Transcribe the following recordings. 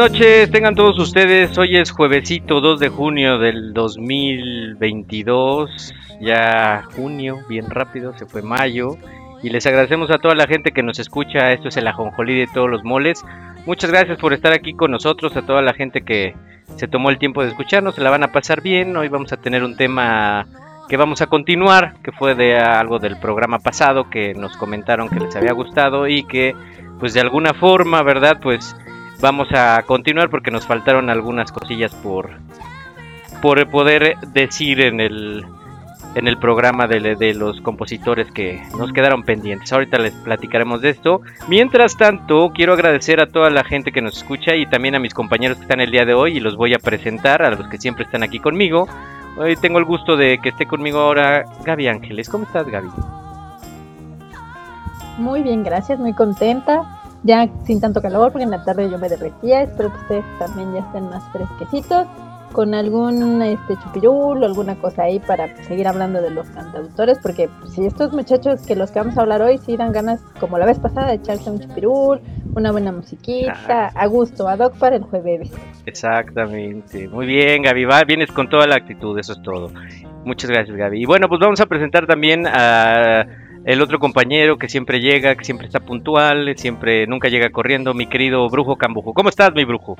Noches, tengan todos ustedes. Hoy es juevesito 2 de junio del 2022. Ya junio, bien rápido, se fue mayo. Y les agradecemos a toda la gente que nos escucha. Esto es el ajonjolí de todos los moles. Muchas gracias por estar aquí con nosotros. A toda la gente que se tomó el tiempo de escucharnos. Se la van a pasar bien. Hoy vamos a tener un tema que vamos a continuar. Que fue de algo del programa pasado. Que nos comentaron que les había gustado. Y que pues de alguna forma, ¿verdad? Pues vamos a continuar porque nos faltaron algunas cosillas por, por poder decir en el, en el programa de, de los compositores que nos quedaron pendientes. Ahorita les platicaremos de esto. Mientras tanto, quiero agradecer a toda la gente que nos escucha y también a mis compañeros que están el día de hoy y los voy a presentar, a los que siempre están aquí conmigo. Hoy tengo el gusto de que esté conmigo ahora Gaby Ángeles. ¿Cómo estás, Gaby? Muy bien, gracias, muy contenta. Ya sin tanto calor, porque en la tarde yo me derretía. Espero que ustedes también ya estén más fresquecitos. Con algún este, chupirul o alguna cosa ahí para seguir hablando de los cantautores. Porque pues, si estos muchachos que los que vamos a hablar hoy, sí dan ganas, como la vez pasada, de echarse un chupirul, una buena musiquita, a gusto, ad hoc para el jueves. Exactamente. Muy bien, Gaby. Va, vienes con toda la actitud, eso es todo. Muchas gracias, Gaby. Y bueno, pues vamos a presentar también a el otro compañero que siempre llega, que siempre está puntual, siempre nunca llega corriendo, mi querido Brujo Cambujo. ¿Cómo estás, mi Brujo?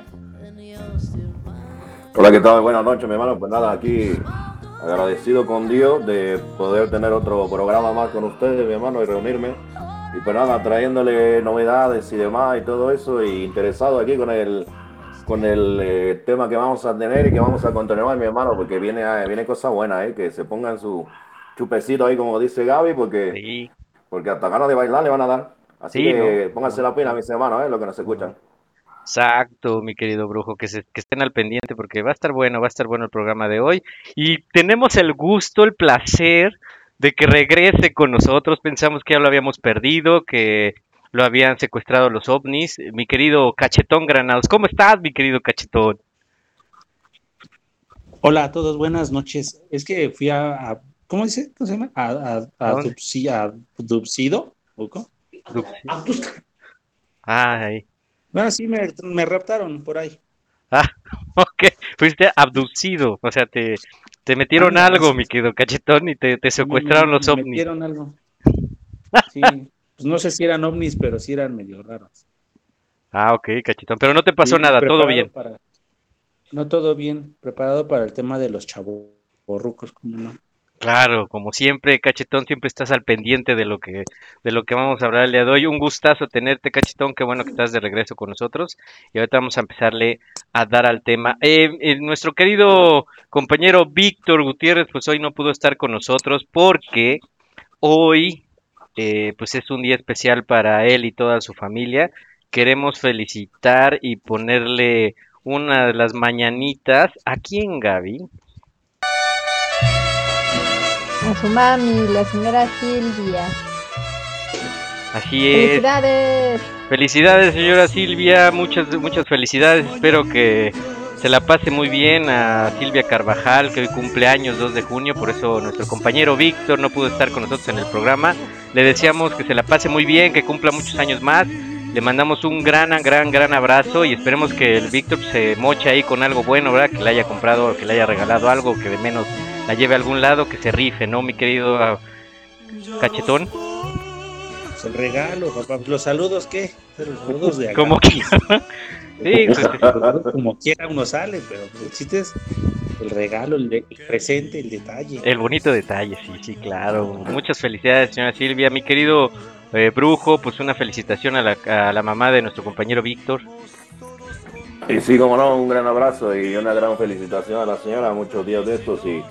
Hola, ¿qué tal? Buenas noches, mi hermano. Pues nada, aquí agradecido con Dios de poder tener otro programa más con ustedes, mi hermano, y reunirme. Y pues nada, trayéndole novedades y demás y todo eso, y interesado aquí con el con el eh, tema que vamos a tener y que vamos a continuar, mi hermano, porque viene, eh, viene cosas buenas, eh, que se pongan su chupecito ahí, como dice Gaby, porque, Sí. porque hasta ganas de bailar le van a dar. Así Sí, que ¿no? pónganse la pena, mis hermanos, eh, lo que nos escuchan. Exacto, mi querido Brujo, que, se- que estén al pendiente porque va a estar bueno, va a estar bueno el programa de hoy. Y tenemos el gusto, el placer de que regrese con nosotros. Pensamos que ya lo habíamos perdido, que lo habían secuestrado los ovnis. Mi querido Cachetón Granados, ¿cómo estás, mi querido Cachetón? Hola a todos, buenas noches. Es que fui a, a- ¿cómo dice? ¿Cómo se llama? A, a, ¿A dónde? adopci- adopcido, ¿o cómo? Abdus- Ay, Bueno, sí, me, me raptaron por ahí. ah, ok, fuiste abducido, o sea, te, te metieron Ah, algo, sí. mi querido Cachetón, y te, te secuestraron Me- los me ovnis. metieron algo. Sí, pues no sé si eran ovnis, pero sí eran medio raros. Ah, ok, Cachetón, pero no te pasó Sí, nada, todo bien. para- No todo bien, preparado para el tema de los chavorrucos, ¿cómo no? Claro, como siempre, Cachetón, siempre estás al pendiente de lo que, de lo que vamos a hablar el día de hoy. Un gustazo tenerte, Cachetón, qué bueno que estás de regreso con nosotros. Y ahorita vamos a empezarle a dar al tema. Eh, eh, nuestro querido compañero Víctor Gutiérrez, pues hoy no pudo estar con nosotros porque hoy, eh, pues es un día especial para él y toda su familia. Queremos felicitar y ponerle una de las mañanitas. ¿A quién, Gaby? A su mami, la señora Silvia. Así es. ¡Felicidades! Felicidades, señora Silvia, muchas, muchas felicidades. Espero que se la pase muy bien a Silvia Carvajal, que hoy cumple años 2 de junio, por eso nuestro compañero Víctor no pudo estar con nosotros en el programa. Le deseamos que se la pase muy bien, que cumpla muchos años más Le mandamos un gran, gran, gran abrazo y esperemos que el Víctor se moche ahí con algo bueno, ¿verdad? Que le haya comprado, que le haya regalado algo, que de menos la lleve a algún lado, que se rife, ¿no, mi querido ah, cachetón? Pues el regalo, papá. Los saludos, ¿qué? Los saludos de acá. Como quiera. Sí, pues, Como quiera uno sale, pero el chiste es el regalo, el, de- el presente, el detalle. el bonito detalle, sí, sí, claro. Muchas felicidades, señora Silvia. Mi querido eh, Brujo, pues una felicitación a la, a la mamá de nuestro compañero Víctor. Y sí, como no, un gran abrazo y una gran felicitación a la señora, muchos días de estos y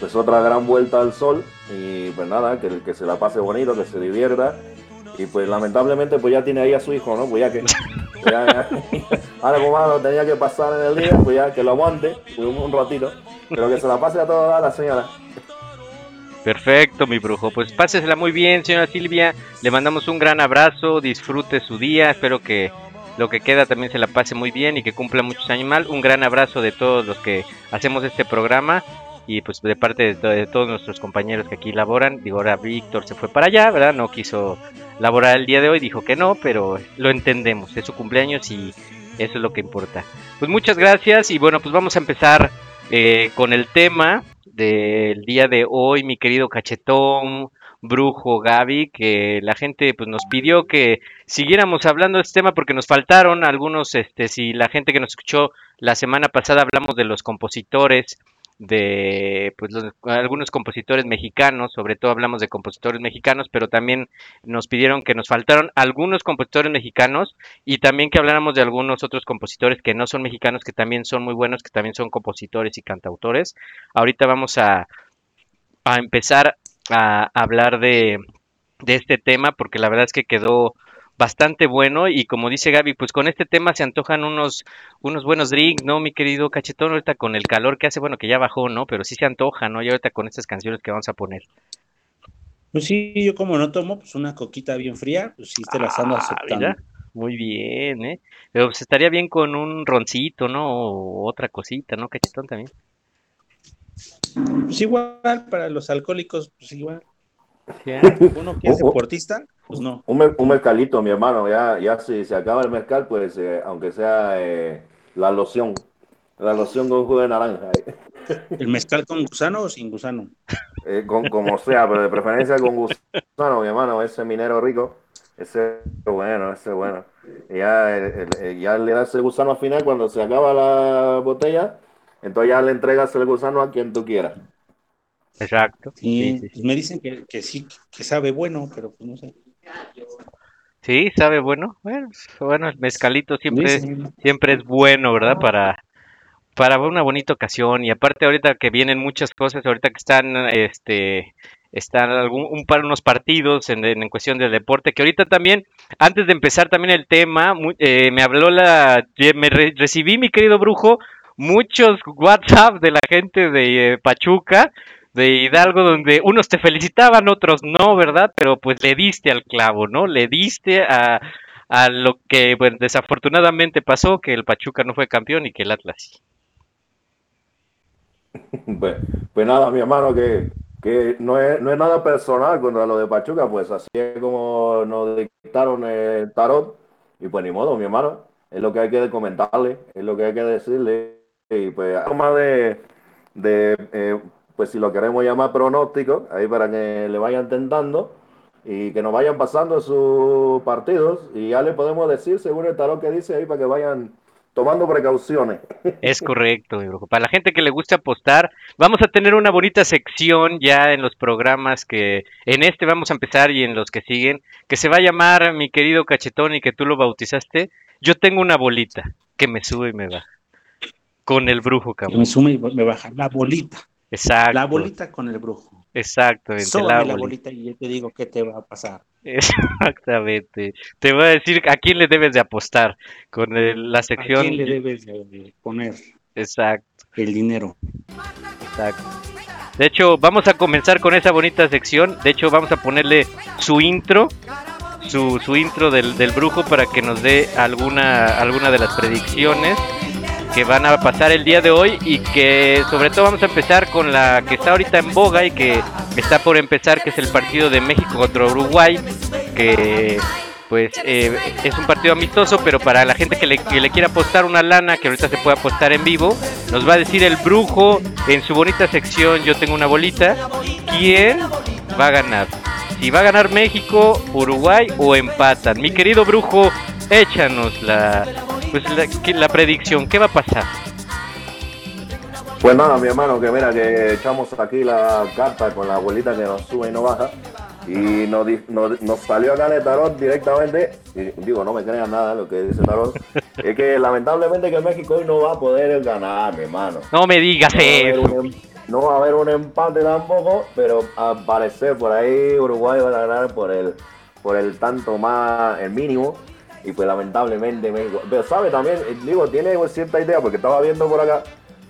pues otra gran vuelta al sol y pues nada, que, que se la pase bonito, que se divierta y pues lamentablemente pues ya tiene ahí a su hijo, ¿no? Pues ya que ya, ya- ahora como lo tenía que pasar en el día, pues ya que lo aguante pues, un, un ratito, pero que se la pase a toda la señora. Perfecto, mi brujo. Pues pásesela muy bien, señora Silvia. Le mandamos un gran abrazo. Disfrute su día. Espero que lo que queda también se la pase muy bien y que cumpla muchos años más. Un gran abrazo de todos los que hacemos este programa y pues de parte de, de todos nuestros compañeros que aquí laboran. Digo, ahora Víctor se fue para allá, ¿verdad? No quiso laborar el día de hoy, dijo que no, pero lo entendemos. Es su cumpleaños y eso es lo que importa. Pues muchas gracias y bueno, pues vamos a empezar eh, con el tema del día de hoy, mi querido cachetón, brujo Gaby, que la gente pues nos pidió que siguiéramos hablando de este tema porque nos faltaron algunos, este, si la gente que nos escuchó la semana pasada hablamos de los compositores, de pues algunos compositores mexicanos, sobre todo hablamos de compositores mexicanos, pero también nos pidieron que nos faltaron algunos compositores mexicanos y también que habláramos de algunos otros compositores que no son mexicanos, que también son muy buenos, que también son compositores y cantautores. Ahorita vamos a, a empezar a hablar de, de este tema porque la verdad es que quedó bastante bueno y como dice Gaby, pues con este tema se antojan unos, unos buenos drinks, ¿no, mi querido cachetón? Ahorita con el calor que hace, bueno, que ya bajó, ¿no? Pero sí se antoja, ¿no? Y ahorita con estas canciones que vamos a poner. Pues sí, yo como no tomo, pues una coquita bien fría, pues sí te las ando Ah, aceptando. mira, muy bien, ¿eh? Pero pues estaría bien con un roncito, ¿no? O otra cosita, ¿no, cachetón también? Pues igual, para los alcohólicos, pues igual. Uno que es deportista, pues no. Un, mezcalito, mi hermano, ya, ya si se acaba el mezcal, pues eh, aunque sea eh, la loción, la loción con jugo de naranja. ¿El mezcal con gusano o sin gusano? Eh, con- como sea, pero de preferencia con gusano, mi hermano, ese minero rico, ese es bueno, ese es bueno. Ya, el- el- el- ya le das el gusano al final cuando se acaba la botella, entonces ya le entregas el gusano a quien tú quieras. Exacto. Sí, Sí, sí, me dicen que, que sí, que sabe bueno, pero pues no sé. Sí, sabe bueno. Bueno, pues, bueno, el mezcalito siempre es, siempre es bueno, ¿verdad? Para, para una bonita ocasión. Y aparte ahorita que vienen muchas cosas, ahorita que están, este, están algún, un par, unos partidos en, en cuestión del deporte, que ahorita también, antes de empezar también el tema, mu- eh, me habló la, me re- recibí, mi querido brujo, muchos WhatsApp de la gente de eh, Pachuca, de Hidalgo, donde unos te felicitaban, otros no, ¿verdad? Pero pues le diste al clavo, ¿no? Le diste a, a lo que bueno, desafortunadamente pasó, que el Pachuca no fue campeón y que el Atlas. Pues, pues nada, mi hermano, que, que no, es, no es nada personal contra lo de Pachuca, pues así es como nos dictaron el tarot, y pues ni modo, mi hermano, es lo que hay que comentarle, es lo que hay que decirle, y pues algo más de, de eh, pues si lo queremos llamar pronóstico, ahí para que le vayan tentando y que nos vayan pasando sus partidos, y ya le podemos decir, según el tarot que dice ahí, para que vayan tomando precauciones. Es correcto, mi brujo. Para la gente que le gusta apostar, vamos a tener una bonita sección ya en los programas que en este vamos a empezar y en los que siguen, que se va a llamar, mi querido cachetón, y que tú lo bautizaste. Yo tengo una bolita que me sube y me baja. Con el brujo, Que cabrón. me sume y me baja la bolita. Exacto. La bolita con el brujo. Exactamente. Sóbame la la bolita. bolita y yo te digo qué te va a pasar. Exactamente. Te voy a decir a quién le debes de apostar con el- la ¿A sección. quién le debes de- de poner Exacto, el dinero? exacto. De hecho, vamos a comenzar con esa bonita sección. De hecho, vamos a ponerle su intro, su, su intro del, del brujo para que nos dé alguna, alguna de las predicciones que van a pasar el día de hoy y que sobre todo vamos a empezar con la que está ahorita en boga y que está por empezar, que es el partido de México contra Uruguay, que pues eh, es un partido amistoso, pero para la gente que le, que le quiera apostar una lana, que ahorita se puede apostar en vivo, nos va a decir el brujo en su bonita sección, yo tengo una bolita, quién va a ganar. Si va a ganar México, Uruguay o empatan. Mi querido brujo, échanos la, pues la, que- la predicción, ¿qué va a pasar? Pues nada, mi hermano, que mira, que echamos aquí la carta con la abuelita que nos sube y no baja. Y nos, nos, nos salió acá el tarot directamente. Y digo, no me crean nada lo que dice tarot. es que lamentablemente que México hoy no va a poder ganar, mi hermano. No me digas No eso. un, em- no va a haber un empate tampoco, pero al parecer por ahí Uruguay va a ganar por el, por el tanto más, el mínimo. Y pues lamentablemente México. Pero sabe también, eh, digo, tiene cierta idea, porque estaba viendo por acá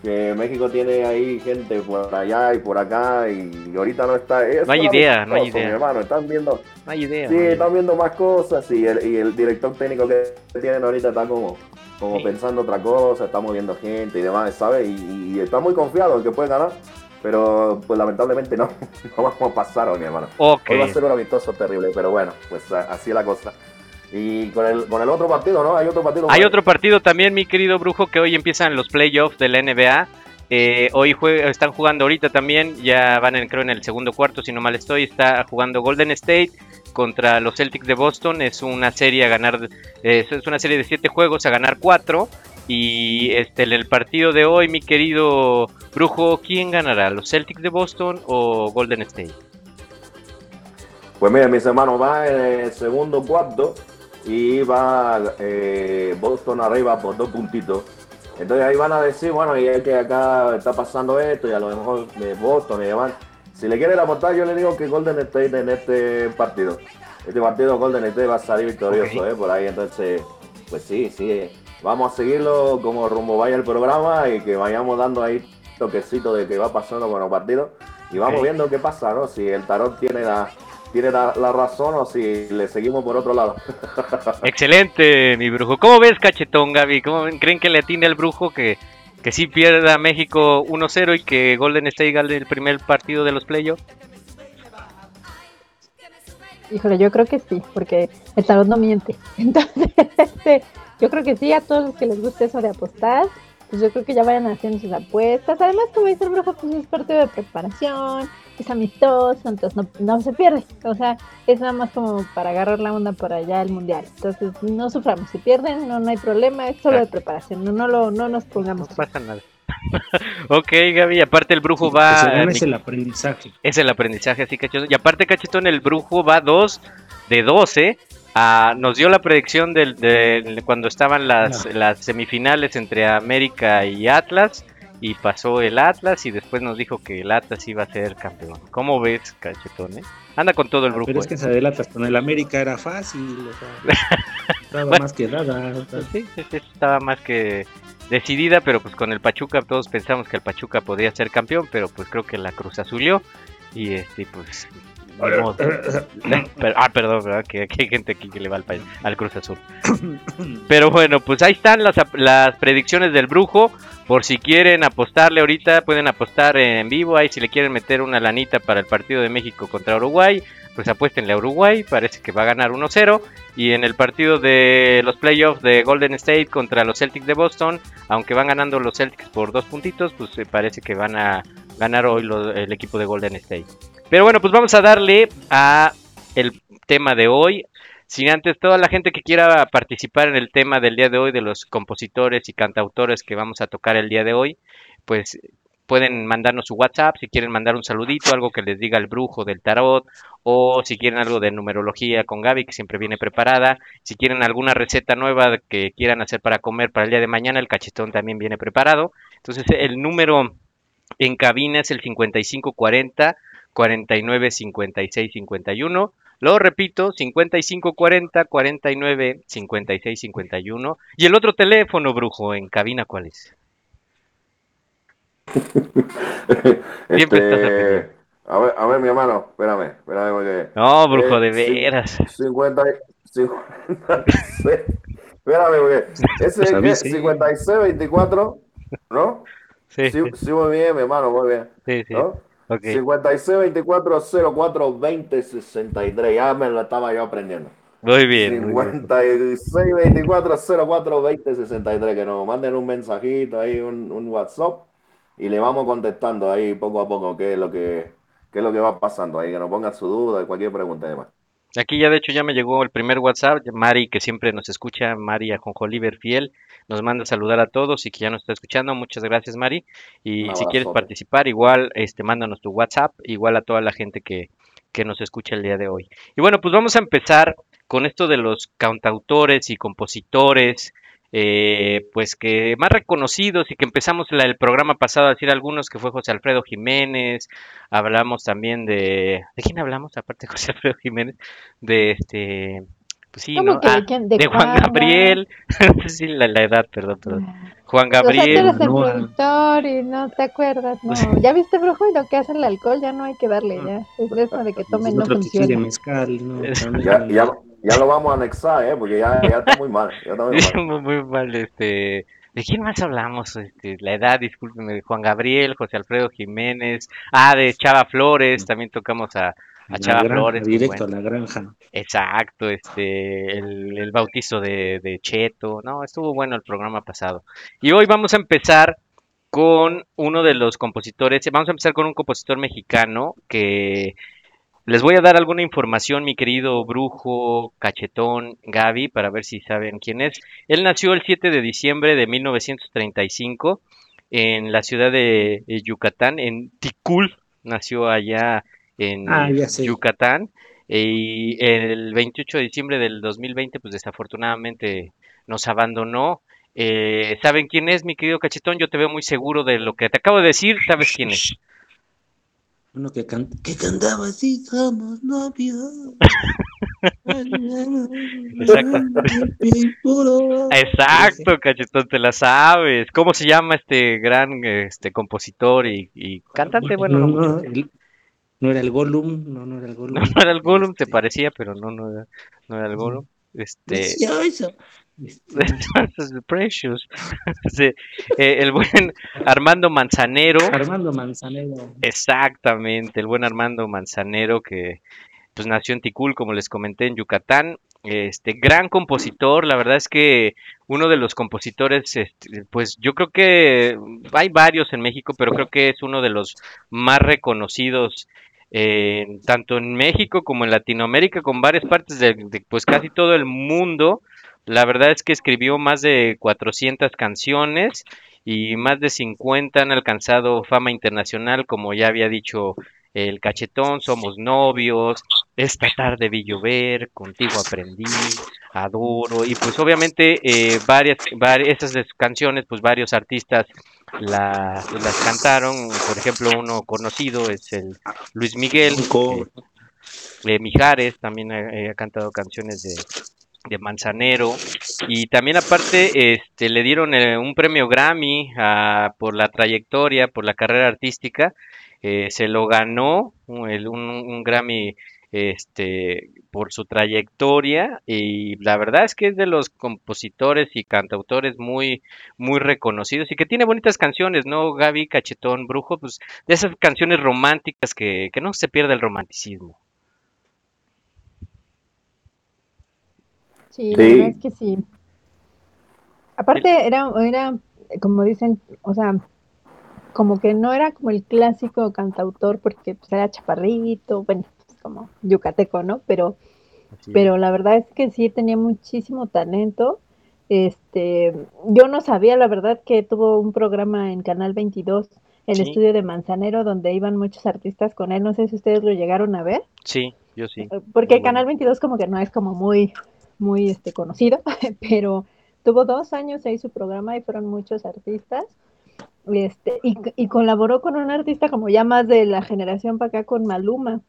que México tiene ahí gente por allá y por acá y ahorita no está. es No hay idea, no hay idea. Hermano, están viendo, No hay idea. sí, no hay idea. están viendo más cosas y el, y el director técnico que tienen ahorita está como, como Sí. pensando otra cosa, está moviendo gente y demás, ¿sabes? Y, y está muy confiado en que puede ganar, pero pues lamentablemente no, no vamos a pasar hoy, mi hermano. Ok. Hoy va a ser un amistoso terrible, pero bueno, pues así es la cosa. Y con el, con el otro partido, ¿no? Hay otro partido. Hay otro partido también, mi querido Brujo, que hoy empiezan los playoffs de la NBA. Eh, hoy jue- están jugando ahorita también, ya van en, creo en el segundo cuarto, si no mal estoy, está jugando Golden State contra los Celtics de Boston. Es una serie a ganar, eh, es una serie de siete juegos a ganar cuatro. Y este, en el partido de hoy, mi querido Brujo, ¿quién ganará? ¿Los Celtics de Boston o Golden State? Pues miren, mis hermanos, va en el segundo cuarto y va eh, Boston arriba por dos puntitos. Entonces ahí van a decir, bueno, y es que acá está pasando esto y a lo mejor de Boston y demás. Si le quieren apostar, yo le digo que Golden State en este partido. Este partido Golden State va a salir victorioso. ¿eh? Por ahí, entonces, pues sí, sí. eh. Vamos a seguirlo como rumbo vaya el programa y que vayamos dando ahí toquecito de que va pasando con los partidos. Y vamos viendo qué pasa, ¿no? Si el tarot tiene la, tiene la, la razón o si le seguimos por otro lado. Excelente, mi brujo. ¿Cómo ves, cachetón, Gaby? ¿Cómo creen que le atine al brujo que, que sí pierda México 1-0 y que Golden State gane el primer partido de los playoffs? Híjole, yo creo que sí, porque el tarot no miente. Entonces, este, yo creo que sí, a todos los que les guste eso de apostar, pues yo creo que ya vayan haciendo sus apuestas. Además, como dice el brujo, pues es partido de preparación, es amistoso, entonces no, no se pierde. O sea, es nada más como para agarrar la onda para allá el mundial. Entonces, no suframos. Si pierden, no, no hay problema, es solo de preparación. No, no, lo, no nos No pongamos. pasa nada. ok, Gaby, aparte el brujo que va... mi- es el aprendizaje. Es el aprendizaje así, cachetón. Y aparte, cachetón, el brujo va 2 de 12. Ah, nos dio la predicción del, de cuando estaban las, las semifinales entre América y Atlas. Y pasó el Atlas y después nos dijo que el Atlas iba a ser campeón. ¿Cómo ves, cachetón? eh? Anda con todo el brujo. Pero es que eh. se adelantas con el América era fácil, o sea, estaba Bueno. más que dada. o sea, Sí, sí, sí, estaba más que decidida, pero pues con el Pachuca todos pensamos que el Pachuca podría ser campeón, pero pues creo que la Cruz Azulió y este pues. Pero- ah, perdón, ¿verdad? Que, que hay gente aquí que le va al, al Cruz Azul. Pero bueno, pues ahí están las, ap- las predicciones del brujo. Por si quieren apostarle ahorita, pueden apostar en vivo. Ahí si le quieren meter una lanita para el partido de México contra Uruguay, pues apuéstenle a Uruguay. Parece que va a ganar 1-0. Y en el partido de los playoffs de Golden State contra los Celtics de Boston, aunque van ganando los Celtics por dos puntitos, pues eh, parece que van a ganar hoy el equipo de Golden State. Pero bueno, pues vamos a darle a el tema de hoy. Sin antes, toda la gente que quiera participar en el tema del día de hoy, de los compositores y cantautores que vamos a tocar el día de hoy, pues pueden mandarnos su WhatsApp si quieren mandar un saludito, algo que les diga el brujo del tarot, o si quieren algo de numerología con Gaby, que siempre viene preparada, si quieren alguna receta nueva que quieran hacer para comer para el día de mañana, el cachetón también viene preparado. Entonces, el número en cabina es el 5540 49 56 51. Lo repito, 55 40 49 56 51. Y el otro teléfono, brujo, en cabina, ¿cuál es? Siempre estás Este, a ver, a ver, mi hermano, espérame, espérame porque. No, brujo, de Eh, sí. veras. 50, y- 56. Espérame, porque ese Pues es que sí. 56, 24, ¿no? Sí, Sí, sí, muy bien, mi hermano, muy bien. sí, sí. ¿no? Ok. 56, 24, 04, 20, 63. Ya me lo estaba yo aprendiendo. Muy bien. muy bien. 56 24 04 20 63. Que nos manden un mensajito ahí, un, un WhatsApp. Y le vamos contestando ahí poco a poco qué es lo que, qué es lo que va pasando ahí. Que nos pongan su duda y cualquier pregunta y demás. Aquí ya de hecho ya me llegó el primer WhatsApp, Mari que siempre nos escucha, Mari Ajonjoliver fiel, nos manda a saludar a todos y que ya nos está escuchando, muchas gracias Mari, y si quieres participar igual, este, mándanos tu WhatsApp, igual a toda la gente que, que nos escucha el día de hoy. Y bueno, pues vamos a empezar con esto de los cantautores y compositores, eh, pues que más reconocidos y que empezamos la- el programa pasado a decir algunos que fue José Alfredo Jiménez, hablamos también de, ¿de quién hablamos aparte de José Alfredo Jiménez? De este, pues sí, ¿Cómo ¿no? que Ah, de quién? de De Juan. Gabriel, si la, la edad, perdón, perdón. Juan O sea, tú Gabriel, eres el productor y no te acuerdas, no. ¿Ya viste, brujo? Y lo que hace el alcohol ya no hay que darle, ya. Es de eso de que tomen no funciona. mezcal, no, Es- también. Ya, ya, ya lo vamos a anexar, ¿eh? Porque ya, ya está muy mal. Ya está muy mal. muy, muy mal, este, ¿de quién más hablamos? Este, la edad, discúlpeme, de Juan Gabriel, José Alfredo Jiménez, ah, de Chava Flores, también tocamos a, Chava granja, Flores, directo bueno. a la granja. Exacto, este, el, el bautizo de, de Cheto, no, estuvo bueno el programa pasado. Y hoy vamos a empezar con uno de los compositores, vamos a empezar con un compositor mexicano que les voy a dar alguna información, mi querido brujo, cachetón, Gaby, para ver si saben quién es. Él nació el 7 de diciembre de 1935 en la ciudad de Yucatán, en Ticul, nació allá en Ah. Yucatán. Y el 28 de diciembre del 2020, pues desafortunadamente nos abandonó. Eh, ¿Saben quién es, mi querido cachetón? Yo te veo muy seguro de lo que te acabo de decir. ¿Sabes quién es? Uno que, can- que cantaba así, somos novios. Exacto. Exacto, cachetón, te la sabes. ¿Cómo se llama este gran este compositor y, y cantante? Bueno, no, no, no, el- no era el Gollum, no, no era el Gollum. no era el Gollum, te Este, parecía, pero no, no era, no era el Gollum. Este, eso. Este, Precious. Sí, eh, el buen Armando Manzanero. Armando Manzanero. Exactamente, el buen Armando Manzanero que pues nació en Ticul, como les comenté, en Yucatán. Este gran compositor, la verdad es que uno de los compositores, este, pues yo creo que hay varios en México, pero creo que es uno de los más reconocidos eh, tanto en México como en Latinoamérica, con varias partes de, de, pues casi todo el mundo. La verdad es que escribió más de 400 canciones y más de 50 han alcanzado fama internacional, como ya había dicho el cachetón, somos novios, esta tarde vi llover, contigo aprendí, adoro, y pues obviamente eh, varias, varias, esas de sus canciones, pues varios artistas la, las cantaron, por ejemplo uno conocido es el Luis Miguel, eh, eh, Mijares también ha, eh, ha cantado canciones de, de Manzanero y también aparte este le dieron eh, un premio Grammy a, por la trayectoria, por la carrera artística, eh, se lo ganó un, un, Grammy este por su trayectoria y la verdad es que es de los compositores y cantautores muy muy reconocidos y que tiene bonitas canciones, ¿no? Gaby Cachetón Brujo, pues de esas canciones románticas que, que no se pierde el romanticismo. Sí, la verdad es que sí. Aparte era, era, como dicen, o sea, como que no era como el clásico cantautor porque pues, era chaparrito, bueno, pues, como yucateco, ¿no? Pero, sí. pero la verdad es que sí tenía muchísimo talento. Este, yo no sabía, la verdad, que tuvo un programa en Canal 22, el sí. estudio de Manzanero, donde iban muchos artistas con él. No sé si ustedes lo llegaron a ver. Sí, yo sí. Porque el Canal 22 como que no es como muy, muy este, conocido, pero tuvo dos años ahí su programa y fueron muchos artistas. Este, y, y, colaboró con un artista como ya más de la generación para acá con Maluma.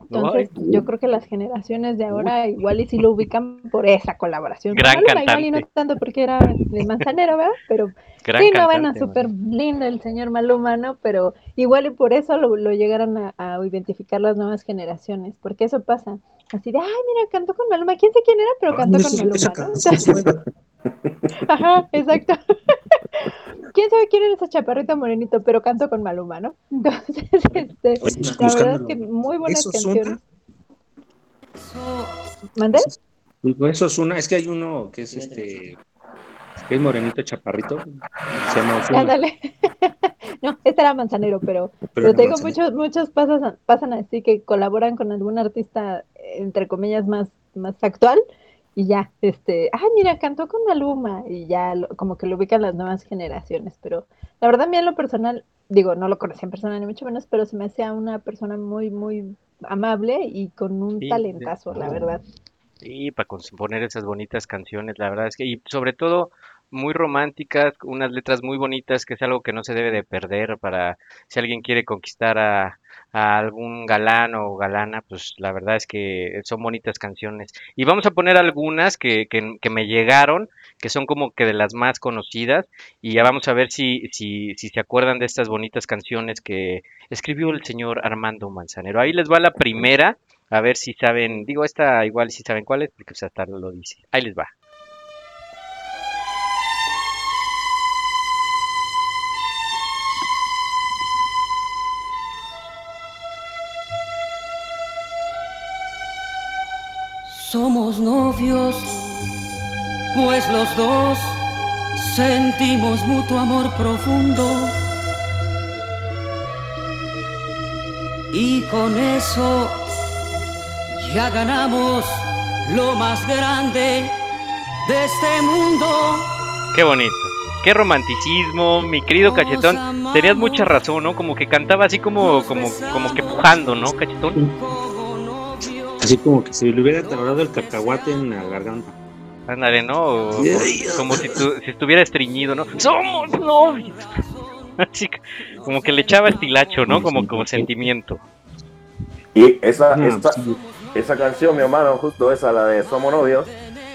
Entonces, Ay. yo creo que las generaciones de ahora Uy. igual y si lo ubican por esa colaboración. Gran Maluma, cantante. igual y no tanto porque era de Manzanero, ¿verdad? Pero Gran sí, no, bueno, súper lindo el señor Maluma, ¿no? Pero igual y por eso lo, lo llegaron a, a, identificar las nuevas generaciones, porque eso pasa. Así de, ay, mira, cantó con Maluma. ¿Quién sé quién era? Pero cantó con Maluma. ¿no? Ajá, exacto. ¿Quién sabe quién era ese chaparrito morenito? Pero canto con Maluma, ¿no? Entonces, este, la verdad es que muy buenas ¿Eso canciones. ¿Mande? Digo, eso es una, es que hay uno que es este, que es morenito chaparrito, se llama Ozuna, Ándale. no, este era manzanero, pero, pero pero no te digo, Manzanero. muchos, muchos pasan, pasan así que colaboran con algún artista, entre comillas, más, más actual, y ya, este, ah, mira, cantó con Maluma, y ya lo- como que lo ubican las nuevas generaciones, pero la verdad, a mí en lo personal, digo, no lo conocí en persona ni mucho menos, pero se me hacía una persona muy, muy amable y con un Sí, talentazo, la verdad. Sí, para componer esas bonitas canciones, la verdad es que, y sobre todo muy románticas, unas letras muy bonitas, que es algo que no se debe de perder para si alguien quiere conquistar a, algún galán o galana, pues la verdad es que son bonitas canciones. Y vamos a poner algunas que, que, que me llegaron, que son como que de las más conocidas, y ya vamos a ver si, si, si se acuerdan de estas bonitas canciones que escribió el señor Armando Manzanero. Ahí les va la primera. A ver si saben, digo esta igual si saben cuál es, porque pues hasta lo dice. Ahí les va. Somos novios, pues los dos sentimos mutuo amor profundo. Y con eso ya ganamos lo más grande de este mundo. Qué bonito. Qué romanticismo, mi querido Cachetón. Tenías mucha razón, ¿no? Como que cantaba así como, como, como que pujando, ¿no, Cachetón? Así como que si le hubiera atorado el cacahuate en la garganta. Ándale, ¿no? O- o como si, tu- si estuviera estreñido, ¿no? ¡Somos novios! Así que- como que le echaba estilacho, ¿no? Como, como sentimiento. Y esa, sí. esa canción, mi hermano, justo esa, la de Somos Novios,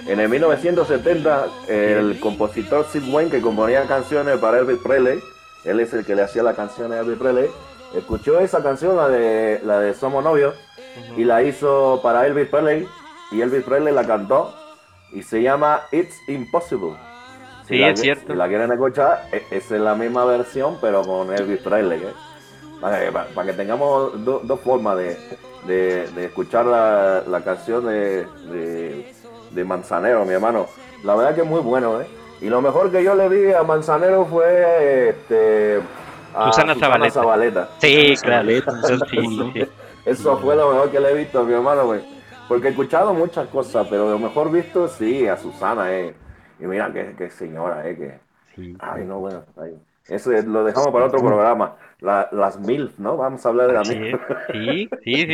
en el 1970, el compositor Sid Wayne, que componía canciones para Elvis Presley, él es el que le hacía la canción a Elvis Presley, escuchó esa canción, la de, la de Somos Novios, y la hizo para Elvis Presley, y Elvis Presley la cantó, y se llama It's Impossible. Sí, la, es cierto. Si la quieren escuchar, e- esa es la misma versión, pero con Elvis Presley. ¿eh? Para, que- para- para que tengamos do- dos formas de, de- de escuchar la, la canción de, de- de Manzanero, mi hermano. La verdad que es muy bueno, ¿eh? Y lo mejor que yo le vi a Manzanero fue este, a Susana Zabaleta. Zabaleta. Sí, Susana claro. Zabaleta, sí, sí. Eso fue lo mejor que le he visto a mi hermano, güey. Porque he escuchado muchas cosas, pero lo mejor visto, sí, a Susana, eh. Y mira qué, qué señora, eh, que... Sí. Ay, no, bueno, ay. Eso es- lo dejamos para otro programa. La- las MILF, ¿no? Vamos a hablar de la Así MILF. es. Sí, sí, sí,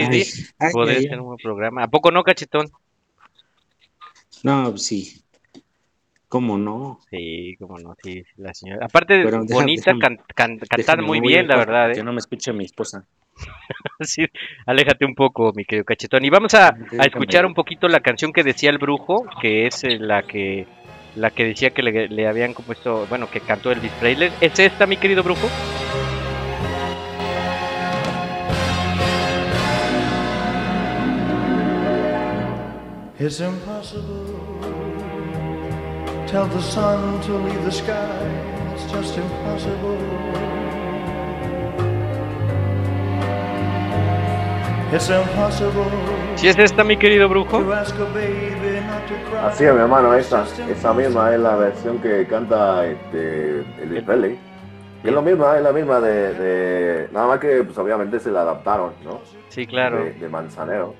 Ay, sí. ay, ser un buen programa. ¿A poco no, Cachetón? No, pues sí. ¿Cómo no? Sí, cómo no, sí, la señora. Aparte, Pero bonita, déjame- can- can- cantar Déjame, muy bien, la verdad, Que ¿eh? no me escuche mi esposa. Sí, aléjate un poco, mi querido Cachetón. Y vamos a, escuchar un poquito la canción que decía el brujo, que es eh, la que la que decía que le, le habían compuesto, bueno, que cantó Elvis Presley. ¿Es esta, mi querido brujo? It's impossible. Tell the sun to leave the sky. It's just impossible. It's impossible ¿Sí es esta, mi querido brujo? Así es, mi hermano, esa, esa misma es la versión que canta este, Elvis Presley. Y es lo mismo, es la misma de, de- Nada más que, pues obviamente se la adaptaron, ¿no? Sí, claro. De, de Manzanero.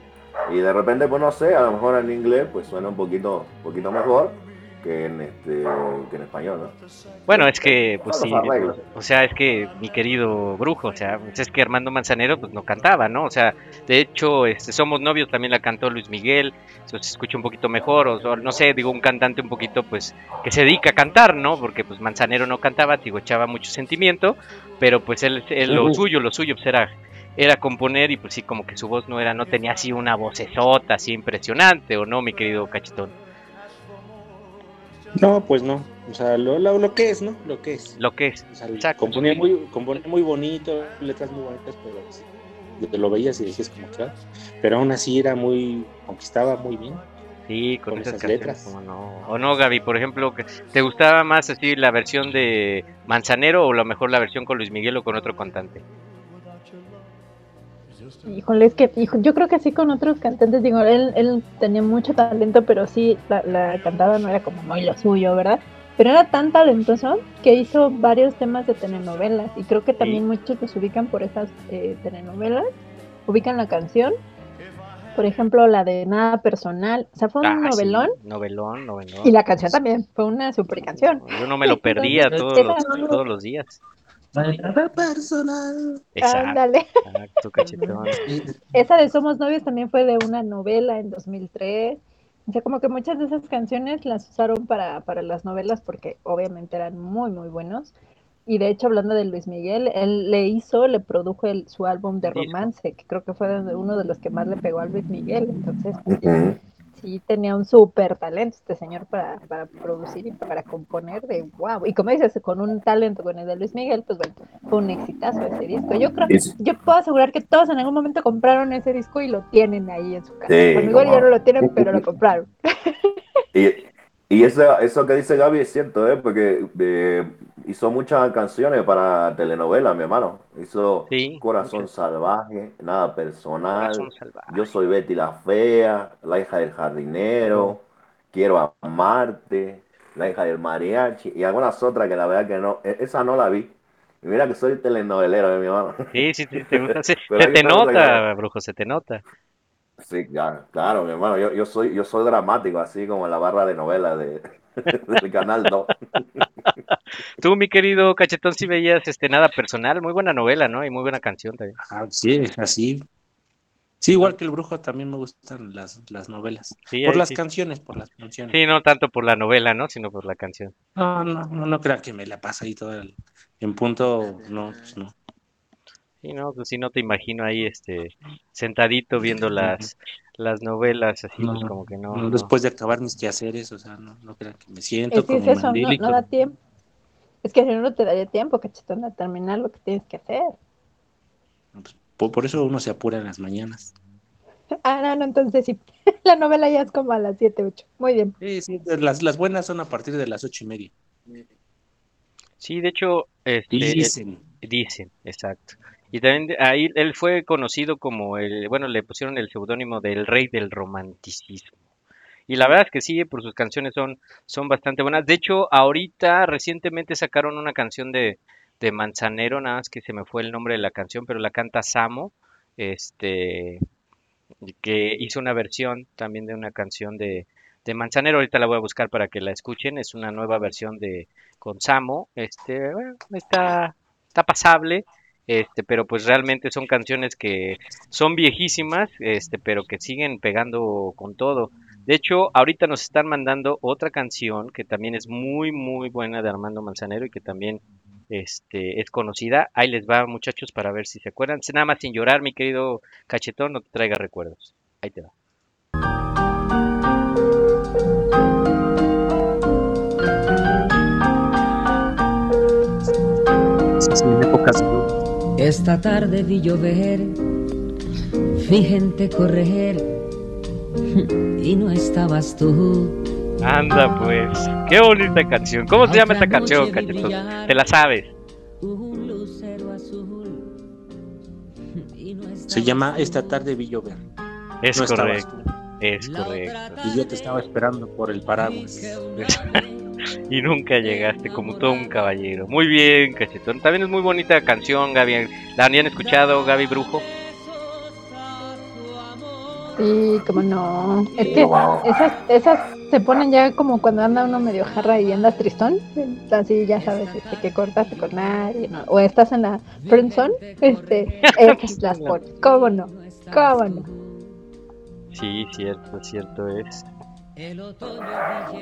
Y de repente, pues no sé, a lo mejor en inglés pues suena un poquito, poquito mejor que en, este, que en español, ¿no? Bueno, es que, pues sí, o sea, es que mi querido brujo, o sea, pues es que Armando Manzanero, pues no cantaba, ¿no? O sea, de hecho, este, Somos Novios también la cantó Luis Miguel, eso se escucha un poquito mejor, o, o no sé, digo, un cantante un poquito, pues, que se dedica a cantar, ¿no? Porque, pues, Manzanero no cantaba, digo, echaba mucho sentimiento, pero, pues, él, él lo suyo, lo suyo, pues, era era componer y pues sí como que su voz no era no tenía así una vocesota así impresionante o no mi querido cachetón No, pues no. O sea, lo, lo, lo que es, ¿no? Lo que es. lo que es O sea, Exacto, componía, sí. muy, componía muy bonito, letras muy bonitas, pero te lo veías y decías como que, ah, pero aún así era muy, conquistaba muy bien. Sí, con, con esas, letras. como no. O no, Gaby, por ejemplo, ¿te gustaba más así la versión de Manzanero o a lo mejor la versión con Luis Miguel o con otro cantante? Híjole, es que hijo, yo creo que así con otros cantantes, digo, él, él tenía mucho talento, pero sí, la, la cantada no era como muy lo suyo, ¿verdad? Pero era tan talentoso que hizo varios temas de telenovelas y creo que también muchos los ubican por esas eh, telenovelas, ubican la canción, por ejemplo la de Nada Personal, o sea, fue un Ah, sí, novelón novelón, novelón. y la canción también, fue una super canción. Yo no me lo perdía Entonces, todos todos los días. Personal. Exacto, Ándale. exacto, cachetón. Esa de Somos Novios también fue de una novela en 2003. O sea, como que muchas de esas canciones las usaron para, para las novelas porque obviamente eran muy, muy buenos. Y de hecho, hablando de Luis Miguel, él le hizo, le produjo el, su álbum de romance, que creo que fue uno de los que más le pegó a Luis Miguel. Entonces. Sí tenía un súper talento este señor para, para producir y para componer de wow. Y como dices, con un talento con el de Luis Miguel, pues bueno, fue un exitazo ese disco. Yo creo, yo puedo asegurar que todos en algún momento compraron ese disco y lo tienen ahí en su casa. Sí, bueno, igual como- ya no lo tienen, pero lo compraron. Y, y eso, eso que dice Gaby es cierto, ¿eh? Porque eh, hizo muchas canciones para telenovelas, mi hermano. Hizo Sí, Corazón. Salvaje, Nada Personal, salvaje. Yo soy Betty la Fea, La hija del jardinero, Quiero amarte, La hija del mariachi y algunas otras que la verdad que no, e- esa no la vi. Y mira que soy telenovelero, eh, mi hermano. Sí, sí, sí, te gusta. Se, se te nota, brujo, se te nota. Sí, claro, claro, mi hermano, yo, yo soy, yo soy dramático, así como en la barra de novela de, del canal 2. Tú, mi querido cachetón, si veías este nada personal, muy buena novela, ¿no? Y muy buena canción también. Ah, sí, así. Sí, igual que el brujo también me gustan las, las novelas. Sí, por las sí. canciones, por las canciones. Sí, no tanto por la novela, ¿no? Sino por la canción. No, no, no, no crean que me la pasa ahí todo el- en punto, no, pues no. Sí, no, pues sí, no te imagino ahí, este, sentadito viendo las, las novelas, así, pues como que no. después de acabar mis quehaceres, o sea, no, no crean que me siento Es con es eso, no, da tiempo. Es que si no, no te daría tiempo, cachetón, a terminar lo que tienes que hacer. por, por eso uno se apura en las mañanas. Ah, no, no, entonces sí. La novela ya es como a las 7, 8. Muy bien. Sí, sí, las, las buenas son a partir de las ocho y media. Sí, de hecho, este, Dicen. Dicen, exacto. Y también ahí él fue conocido como el, bueno, le pusieron el seudónimo del rey del romanticismo. Y la verdad es que sí, por sus canciones son, son bastante buenas. De hecho, ahorita recientemente sacaron una canción de, de Manzanero, nada más que se me fue el nombre de la canción, pero la canta Samo, este, que hizo una versión también de una canción de, de Manzanero. Ahorita la voy a buscar para que la escuchen. Es una nueva versión de con Samo. Este, bueno, está, está pasable. Este, pero pues realmente son canciones que son viejísimas, este, pero que siguen pegando con todo. De hecho, ahorita nos están mandando otra canción que también es muy, muy buena de Armando Manzanero y que también este, es conocida. Ahí les va, muchachos, para ver si se acuerdan. Nada más sin llorar, mi querido cachetón, no te traiga recuerdos. Ahí te va. Esta tarde vi llover, vi gente correr y no estabas tú. Anda pues, qué bonita canción. ¿Cómo se llama esta canción, cachetón? ¿Te la sabes? Un lucero azul y no Se llama. Esta tarde vi llover. Es No correcto, es correcto. Y yo te estaba esperando por el paraguas. y nunca llegaste como todo un caballero. Muy bien, cachetón. También es muy bonita canción, Gaby. ¿La habían escuchado, Gaby Brujo? Sí, como no. Es que esas, esas se ponen ya como cuando anda uno medio jarra y andas tristón. Así ya sabes este, que cortaste con ¿no? o estás en la friendzone. Este, esas las pones. ¿Cómo no? ¿Cómo no? Sí, cierto, cierto es.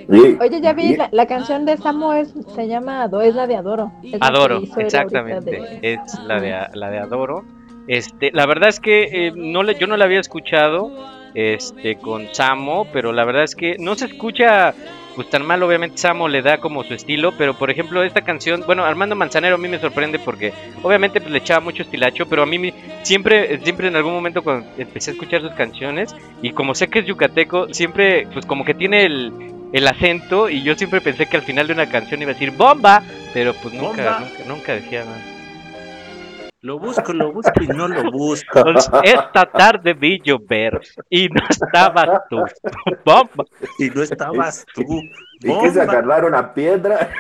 Y- Oye, ya vi, y- la, la canción de Samo es, se llama Ado- es la de Adoro. Es Adoro, exactamente. de- Es la de, la de Adoro. Este, la verdad es que eh, no le, yo no la había escuchado este, con Samo, pero la verdad es que no se escucha pues tan mal, obviamente Samo le da como su estilo, pero por ejemplo esta canción, bueno, Armando Manzanero a mí me sorprende porque obviamente pues le echaba mucho estilacho, pero a mí me- siempre, siempre en algún momento cuando empecé a escuchar sus canciones y como sé que es yucateco, siempre pues como que tiene el, el acento y yo siempre pensé que al final de una canción iba a decir bomba, pero pues nunca, Bomba. nunca, nunca decía nada. Lo busco, lo busco y no lo busco. Esta tarde vi llover y no estabas tú. Bomba. Y no estabas tú. Y que se agarraron una piedra,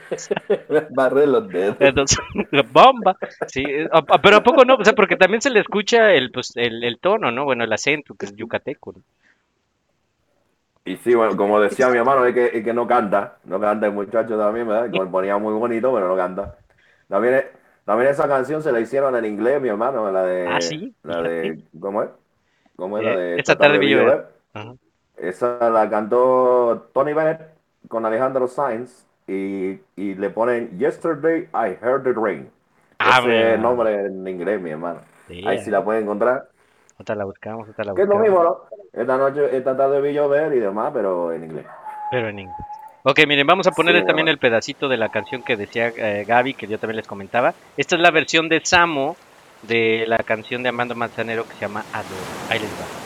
barré los dedos. Entonces, bomba. Sí, a- a- pero a poco no, o sea, porque también se le escucha el, pues, el, el tono, ¿no? Bueno, el acento, que es yucateco. ¿no? Y sí, bueno, como decía mi hermano, es que, es que no canta, no canta el muchacho también, ¿verdad? Componía muy bonito, pero no canta. También, también esa canción se la hicieron en inglés, mi hermano, la de... Ah, ¿sí? La de ¿Cómo es? ¿Cómo es la Eh, de... Esta tarde vi llover. llover? Ajá. Esa la cantó Tony Bennett con Alejandro Sainz y, y le ponen Yesterday I Heard It Rain. Ah, Ese nombre en inglés, mi hermano. Sí, Ahí sí la pueden encontrar. Otra la buscamos, otra la Que es lo buscamos. mismo, ¿no? Esta noche, esta tarde vi llover y demás, pero en inglés. Pero en inglés. Ok, miren, vamos a ponerles Sí, también bueno. el pedacito de la canción que decía eh, Gaby, que yo también les comentaba. Esta es la versión de Samo de la canción de Amando Manzanero que se llama Adoro. Ahí les va.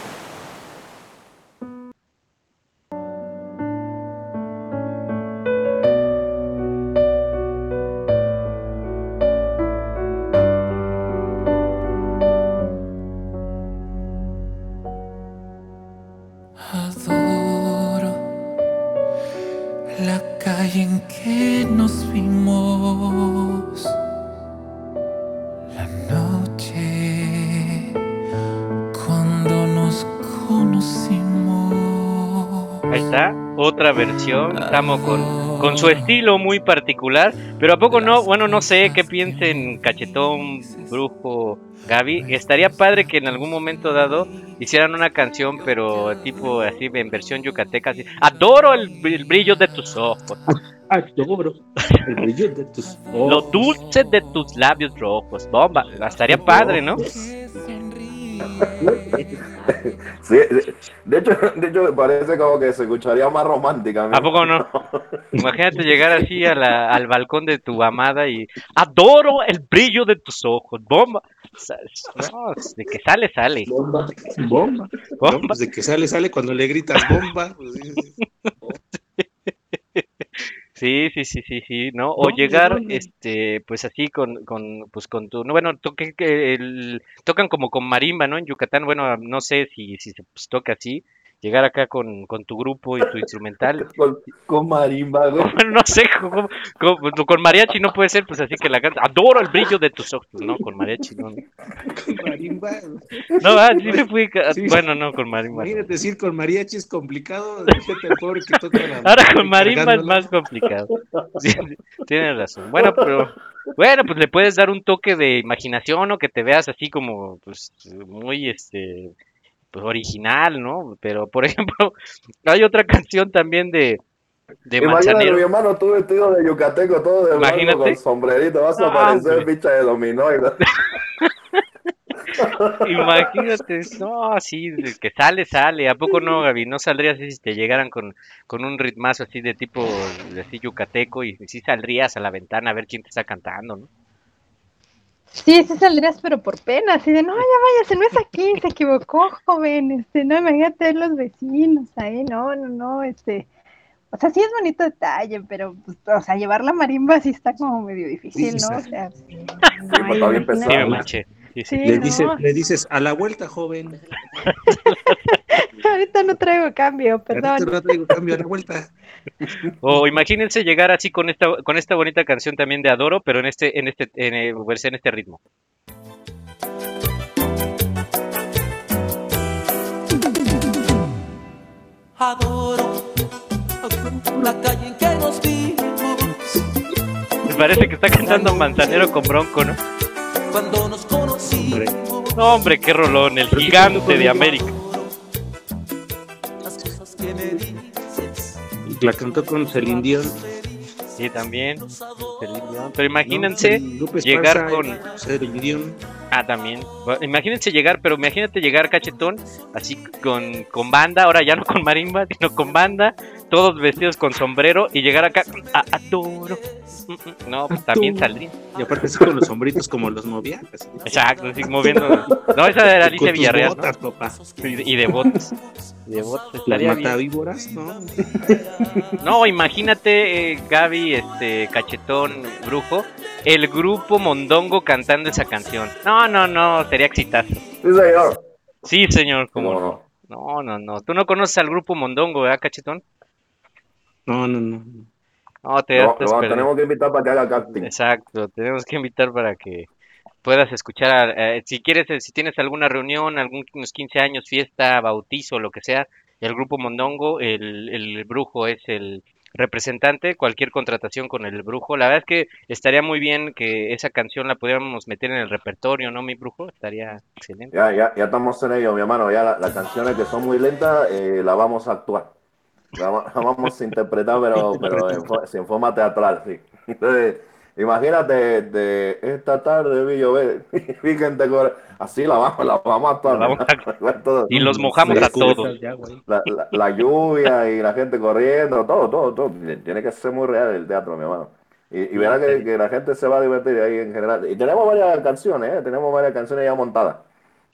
Samo con, con su estilo muy particular. Pero a poco no, bueno, no sé qué piensen Cachetón, Brujo, Gaby. Estaría padre que en algún momento dado hicieran una canción, pero tipo así en versión yucateca. Así. Adoro el, el brillo de tus ojos. Adoro el brillo de tus ojos. Lo dulce de tus labios rojos. Bomba. Estaría padre, ¿no? Sí, de- de hecho, de hecho me parece como que se escucharía más romántica. ¿A poco no? Imagínate llegar así a la- al balcón de tu amada y adoro el brillo de tus ojos. Bomba. No, de que sale, sale. Bomba, bomba. Bomba. No, pues de que sale, sale cuando le gritas bomba. pues, sí. Sí, sí, sí, sí, sí, ¿no? O llegar, este, pues así con, con, pues con tu, no, bueno, toque, que el, tocan como con marimba, ¿no? En Yucatán, bueno, no sé si, si se pues, toca así, llegar acá con, con tu grupo y tu instrumental. Con, con marimba, güey. Bueno, no sé, con mariachi no puede ser, pues así que la canta, adoro el brillo de tus ojos, no, con mariachi, no. Con marimba. No, ah, sí me fui, Sí. bueno, no, con marimba. Imagínate decir con mariachi es complicado. Fíjate el pobre que toca la Ahora con marimba es más complicado. Sí, tienes razón. Bueno, pero bueno, pues le puedes dar un toque de imaginación o que te veas así como pues muy este pues original, ¿no? Pero por ejemplo, hay otra canción también de de Imagínate, mi hermano, tú vestido de yucateco, todo de Imagínate. con sombrerito, vas a aparecer hombre. bicha de dominó. Imagínate, no, sí, de que sale, sale. ¿A poco no, Gaby? ¿No saldrías así si te llegaran con, con un ritmazo así de tipo, de así yucateco y sí saldrías a la ventana a ver quién te está cantando, ¿no? Sí, sí saldrías, pero por pena, así de, no, ya váyase, no es aquí, se equivocó, joven, este, no, imagínate ver los vecinos ahí, no, no, no, este, o sea, sí es bonito detalle, pero, pues, o sea, llevar la marimba sí está como medio difícil, ¿no? O sea, sí, pues, bien pesado. Sí, Le, no. dice, le dices a la vuelta, joven. ahorita no traigo cambio, Ahorita perdón. no traigo cambio a la vuelta. O imagínense llegar así con esta con esta bonita canción también de Adoro, pero en este en este en, eh, pues, en este ritmo. Adoro la calle en que nos vimos Me parece que está cantando Manzanero con Bronco, ¿no? Cuando nos conocimos. No, hombre, qué rolón, el gigante de América. Las cosas que me dices. La cantó con Celine Dion. Sí, también. Celine Dion. Pero imagínense No, Lupe llegar con Celine Dion. Ah, también. Bueno, Imagínense llegar, pero imagínate llegar cachetón, así con, con banda, ahora ya no con marimba, sino con banda, todos vestidos con sombrero y llegar acá a adoro mm, mm. No, pues también saldría. Y aparte así con los sombritos como los movía. así. Exacto, así moviendo. No, esa era Alicia Villarreal. ¿no? botas, papá. Y, y de botas. De botas Las estaría bien. matavíboras, ¿no? No, imagínate, eh, Gaby, este, cachetón, brujo, el grupo Mondongo cantando esa canción. No, no, no, sería exitazo. Sí, señor. Sí, señor, como ¿Cómo no. No, no, no. Tú no conoces al grupo Mondongo, ¿verdad, cachetón? No, no, no. No, te tenemos que invitar para que haga casting. Exacto, tenemos que invitar para que puedas escuchar, eh, si quieres, eh, si tienes alguna reunión, algunos 15 años, fiesta, bautizo, lo que sea, el grupo Mondongo, el, el brujo es el representante, cualquier contratación con el brujo, la verdad es que estaría muy bien que esa canción la pudiéramos meter en el repertorio, ¿no, mi brujo? Estaría excelente. Ya, ya, ya estamos en ello, mi hermano. Ya la- las canciones que son muy lentas eh, las vamos a actuar. La, la vamos a interpretar, pero, pero en, en forma teatral, sí. Entonces, imagínate, de esta tarde vi llover, fíjate, así la vamos, la vamos a actuar. La vamos. Todo. Y los mojamos Sí, a todos. La, la- la lluvia y la gente corriendo, todo, todo, todo. Tiene que ser muy real el teatro, mi hermano. Y, y verá que, que la gente se va a divertir ahí en general. Y tenemos varias canciones, ¿eh? tenemos varias canciones ya montadas.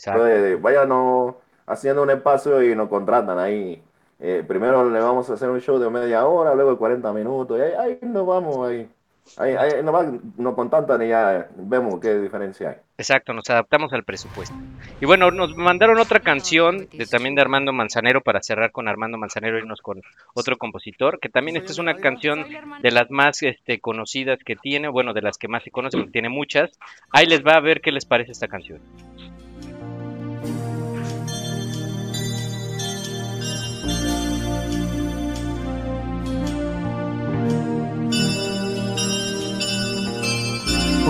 Entonces, váyanos haciendo un espacio y nos contratan ahí. Eh, primero le vamos a hacer un show de media hora, luego de 40 minutos. Y ahí, ahí nos vamos ahí. Ahí, ahí nomás nos contactan y ya vemos qué diferencia hay. Exacto, nos adaptamos al presupuesto. Y bueno, nos mandaron otra canción de, también de Armando Manzanero para cerrar con Armando Manzanero y irnos con otro compositor, que también esta es una canción de las más este, conocidas que tiene, bueno, de las que más se conoce, porque tiene muchas. Ahí les va a ver qué les parece esta canción.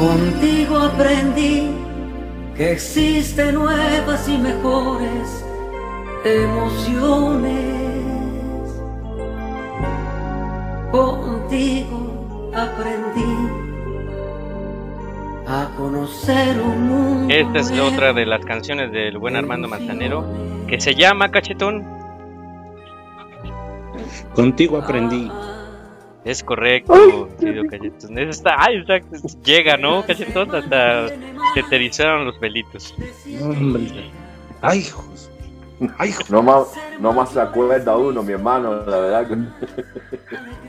Contigo aprendí que existen nuevas y mejores emociones. Contigo aprendí a conocer un mundo. Esta es nuevo. otra de las canciones del buen Armando Manzanero, que se llama Cachetón. Contigo aprendí. Es correcto, querido Cachetón. Está, ay, exacto, llega, ¿no, Cachetón? Hasta se te erizaron los pelitos. Hombre. Ay, hijos. Ay, hijos. No más, no más se acuerda uno, mi hermano, la verdad que.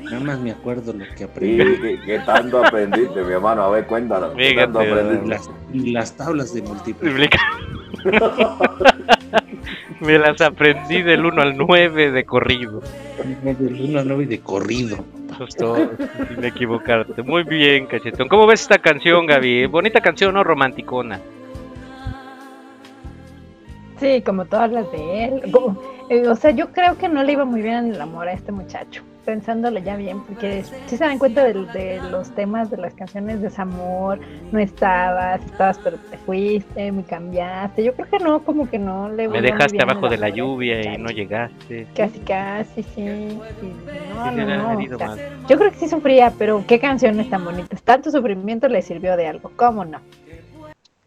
Nada más me acuerdo lo que Sí, aprendí. ¿qué, qué tanto aprendiste, mi hermano? A ver, cuéntanos. ¿Qué tanto Fíjate, aprendiste? Las, las tablas de multiplicar. Me las aprendí del 1 al 9 de corrido. Del 1 al 9 de corrido. Justo, sin equivocarte. Muy bien, cachetón. ¿Cómo ves esta canción, Gaby? Bonita canción, ¿no? Romanticona. Sí, como todas las de él. Como- eh, o sea, yo creo que no le iba muy bien en el amor a este muchacho, pensándolo ya bien, porque si se dan cuenta de, de los temas de las canciones, desamor, no estabas, estabas pero te fuiste, me cambiaste. Yo creo que no, como que no le Me muy dejaste bien en abajo de la este lluvia y no llegaste. Casi, casi, sí. no, Sí, no, no, herido o sea, más. yo creo que sí sufría, pero qué canciones tan bonitas. Tanto sufrimiento le sirvió de algo, ¿cómo no?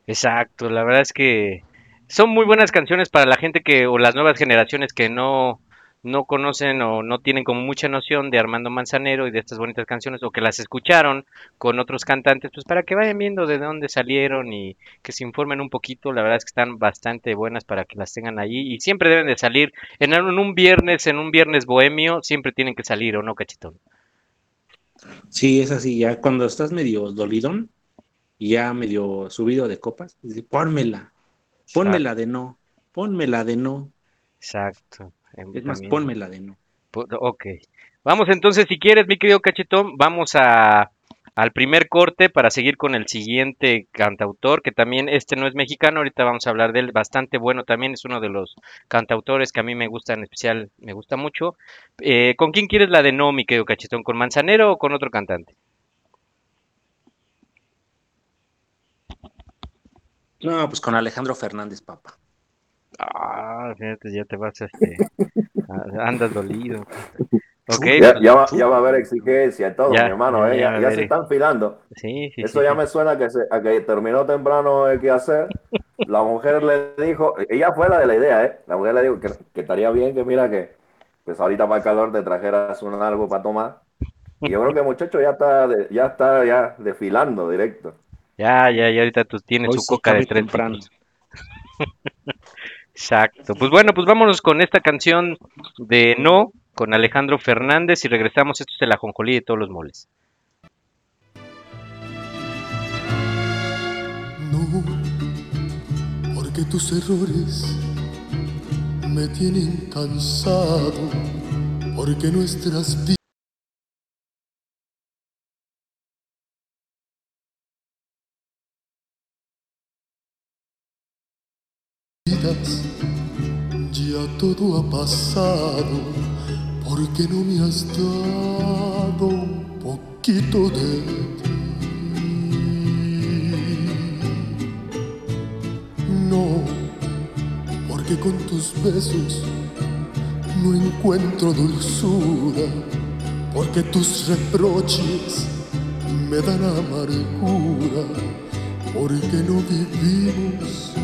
Exacto, la verdad es que son muy buenas canciones para la gente que, o las nuevas generaciones que no, no conocen o no tienen como mucha noción de Armando Manzanero y de estas bonitas canciones, o que las escucharon con otros cantantes, pues para que vayan viendo de dónde salieron y que se informen un poquito, la verdad es que están bastante buenas para que las tengan allí y siempre deben de salir, en un, viernes, en un viernes bohemio, siempre tienen que salir, ¿o no, cachetón? Sí, es así. Ya cuando estás medio dolidón, y ya medio subido de copas, dice. Pónmela de no. Pónmela de no. Exacto. Es más, También- pónmela de no. Ok. Vamos entonces, si quieres, mi querido Cachetón, vamos a, al primer corte para seguir con el siguiente cantautor, que también este no es mexicano, ahorita vamos a hablar de él, bastante bueno también, es uno de los cantautores que a mí me gusta en especial, me gusta mucho. Eh, ¿Con quién quieres la de no, mi querido Cachetón? ¿Con Manzanero o con otro cantante? No, pues con Alejandro Fernández, papá. Ah, fíjate, ya te vas, este, a- andas dolido. Ok, ya, ya va, ya va a haber exigencia y todo, Ya, mi hermano, ya, ¿eh? ya se están filando. sí, sí, Eso sí, ya sí. me suena a que, se- a que terminó temprano el que hacer. La mujer le dijo, ella fue la de la idea, ¿eh? La mujer le dijo que, que estaría bien que mira que, pues ahorita para el calor te trajeras un algo para tomar. Y yo creo que el muchacho ya está, de- ya está ya desfilando directo. Ya, ya, ya ahorita tú tienes Hoy su sí coca de tres. Exacto. Pues bueno, pues vámonos con esta canción de No, con Alejandro Fernández y regresamos. Esto es el ajonjolí de todos los moles. No, porque tus errores me tienen cansado, porque nuestras vidas porque no me has dado un poquito de ti. No, porque con tus besos no encuentro dulzura, porque tus reproches me dan amargura, porque no vivimos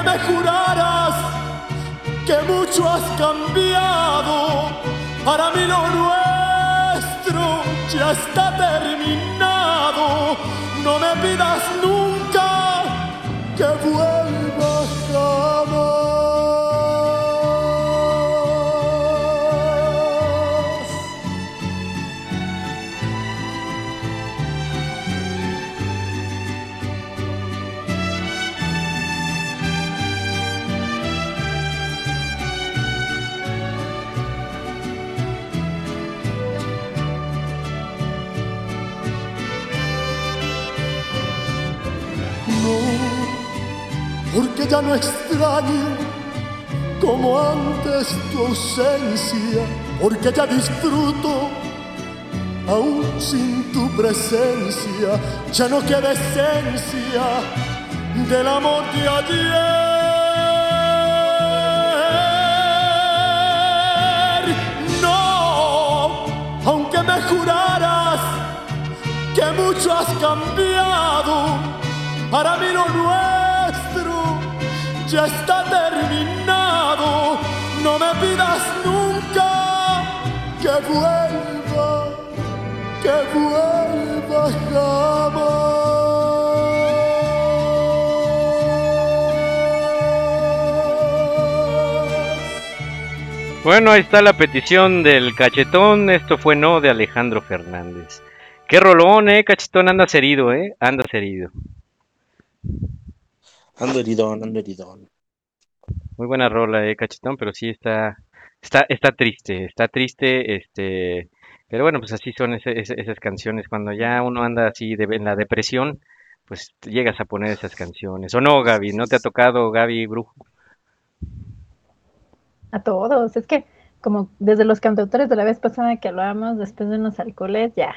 Aunque me juraras que mucho has cambiado, para mí lo nuestro ya está terminado. No me pidas nunca que vuelva jamás. Ya no extraño como antes tu ausencia, porque ya disfruto aún sin tu presencia, ya no queda esencia del amor de ayer. No, aunque me juraras que mucho has cambiado, para mí lo nuestro ya está terminado. No me pidas nunca que vuelva, que vuelva jamás. Bueno, ahí está la petición del cachetón. Esto fue No de Alejandro Fernández. Qué rolón, eh, cachetón. Andas herido, eh. Andas herido. Ando heridón, ando heridón. Muy buena rola, eh, cachetón, pero sí está, está, está triste, está triste, este, pero bueno, pues así son ese- ese- esas canciones, cuando ya uno anda así de, en la depresión, pues llegas a poner esas canciones, o no, Gaby, ¿no te ha tocado, Gaby Brujo? A todos. Es que como desde los cantautores de la vez pasada que hablábamos, después de unos alcoholes, ya.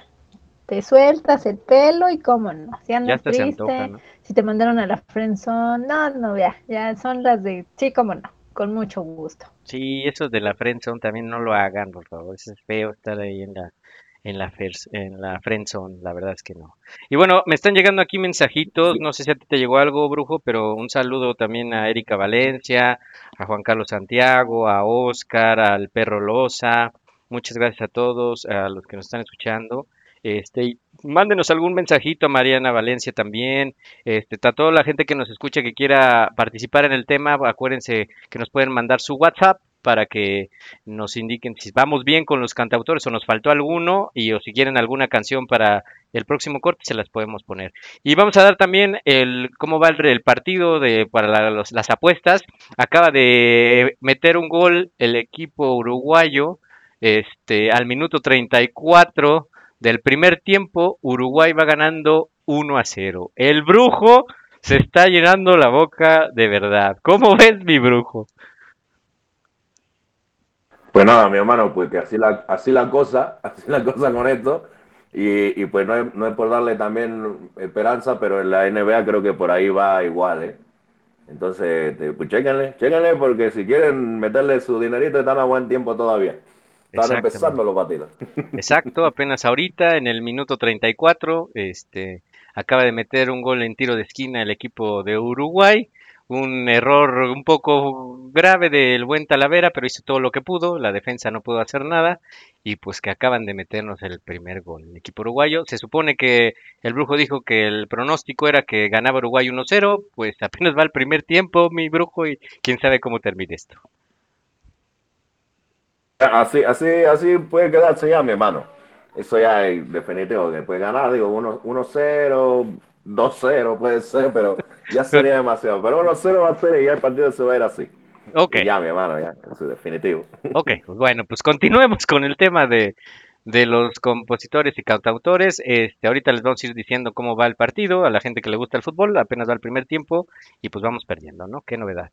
Te sueltas el pelo y cómo no. Si Ya andas triste, antoja, ¿no? si te mandaron a la friendzone, no, no, ya, ya son las de, sí, cómo no, con mucho gusto. Sí, eso de la friendzone también no lo hagan, por favor, eso es feo estar ahí en la, en la, en la friendzone, la verdad es que no. Y bueno, me están llegando aquí mensajitos, no sé si a ti te llegó algo, Brujo, pero un saludo también a Erika Valencia, a Juan Carlos Santiago, a Oscar, al Perro Loza, muchas gracias a todos, a los que nos están escuchando. Este, mándenos algún mensajito a Mariana Valencia también, este, a toda la gente que nos escucha que quiera participar en el tema, acuérdense que nos pueden mandar su WhatsApp para que nos indiquen si vamos bien con los cantautores o nos faltó alguno y o si quieren alguna canción para el próximo corte se las podemos poner. Y vamos a dar también el cómo va el, partido de para las apuestas. Acaba de meter un gol el equipo uruguayo este al minuto 34 del primer tiempo, Uruguay va ganando 1 a 0. El brujo se está llenando la boca de verdad. ¿Cómo ves mi brujo? Pues nada, mi hermano, pues que así la, así la cosa, así la cosa con esto. Y, y pues no es, no es por darle también esperanza, pero en la NBA creo que por ahí va igual, ¿eh? Entonces, este, pues chéquenle, chéquenle, porque si quieren meterle su dinerito están a buen tiempo todavía. Están empezando los partidos. Exacto, apenas ahorita, en el minuto 34, este, acaba de meter un gol en tiro de esquina el equipo de Uruguay. Un error un poco grave del buen Talavera, pero hizo todo lo que pudo. La defensa no pudo hacer nada. Y pues que acaban de meternos el primer gol. El equipo uruguayo. Se supone que el brujo dijo que el pronóstico era que ganaba Uruguay 1-0. Pues apenas va el primer tiempo, mi brujo, y quién sabe cómo termine esto. Así, así, así puede quedarse ya, mi hermano. Eso ya es definitivo, que puede ganar, digo, 1 1-0, 2-0 puede ser, pero ya sería demasiado. Pero 1-0 va a ser y ya el partido se va a ir así. Ok. Y ya, mi hermano, ya, eso es definitivo. Ok, bueno, pues continuemos con el tema de, de los compositores y cantautores. Este, ahorita les vamos a ir diciendo cómo va el partido a la gente que le gusta el fútbol. Apenas va el primer tiempo y pues vamos perdiendo, ¿no? Qué novedad.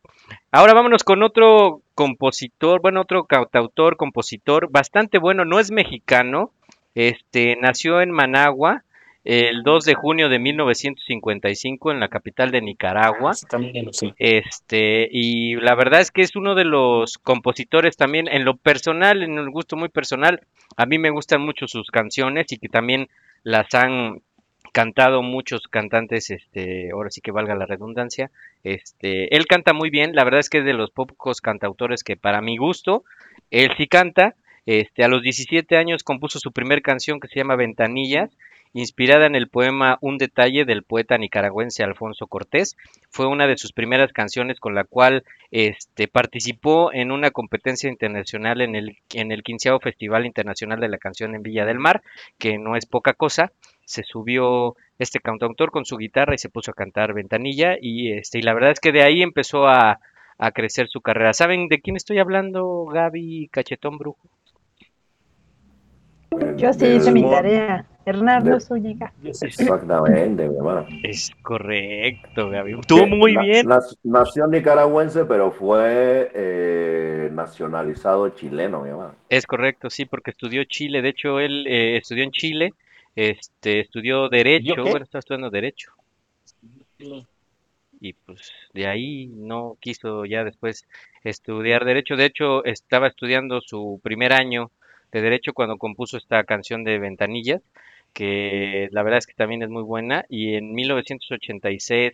Ahora vámonos con otro compositor, bueno, otro cantautor, compositor bastante bueno. No es mexicano, este, nació en Managua el 2 de junio de 1955 en la capital de Nicaragua. También lo sé. Este, y la verdad es que es uno de los compositores también, en lo personal, en el gusto muy personal, a mí me gustan mucho sus canciones y que también las han cantado muchos cantantes, este, ahora sí que valga la redundancia, este, él canta muy bien, la verdad es que es de los pocos cantautores que para mi gusto, él sí canta, este, a los 17 años compuso su primer canción que se llama Ventanillas, inspirada en el poema Un detalle del poeta nicaragüense Alfonso Cortés. Fue una de sus primeras canciones con la cual este, participó en una competencia internacional en el, en el 15 Festival Internacional de la Canción en Villa del Mar, que no es poca cosa. Se subió este cantautor con su guitarra y se puso a cantar Ventanilla y, este, y la verdad es que de ahí empezó a, a crecer su carrera. ¿Saben de quién estoy hablando, Gaby Cachetón Brujo? Yo sí hice mi tarea. Hernando Zúñiga. Exactamente, mi hermano. Es correcto, Gaby. Estuvo muy Na- bien. nas- nació nicaragüense, pero fue eh, nacionalizado chileno, mi hermano. Es correcto, sí, porque estudió Chile. De hecho, él eh, estudió en Chile, este, estudió Derecho, bueno, está estudiando Derecho. Y pues de ahí no quiso ya después estudiar Derecho. De hecho, estaba estudiando su primer año de Derecho cuando compuso esta canción de Ventanillas, que la verdad es que también es muy buena. Y en 1986,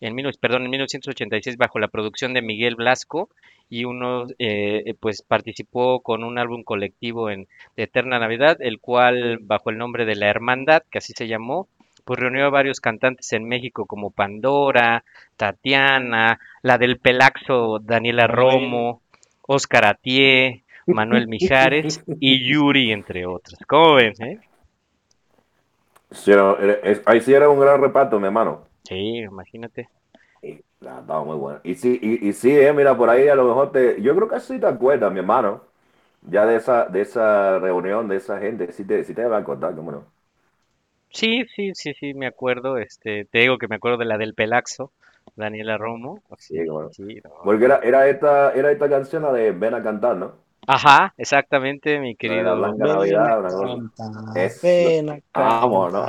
en mil, perdón, en 1986, bajo la producción de Miguel Blasco, y uno eh, pues participó con un álbum colectivo en Eterna Navidad, el cual bajo el nombre de La Hermandad, que así se llamó, pues reunió a varios cantantes en México como Pandora, Tatiana, la del Pelaxo Daniela Romo, Oscar Atié, Manuel Mijares y Yuri, entre otros. ¿Cómo ven? eh? Sí, era- era- es- ahí sí era un gran reparto, mi hermano. Sí, imagínate. Y la- estaba muy bueno. Y sí, y, y sí, eh, mira, por ahí a lo mejor te. Yo creo que sí te acuerdas, mi hermano. Ya de esa, de esa reunión, de esa gente, sí te, sí te va a contar, cómo no. Sí, sí, sí, sí, me acuerdo. Este, te digo que me acuerdo de la del Pelaxo, Daniela Romo. Sí, cómo no. Sí, no. Porque era, era esta, era esta canción la de Ven a cantar, ¿no? Ajá, exactamente, mi La de la querido. Blanca Navidad, acá. Vamos, ¿no?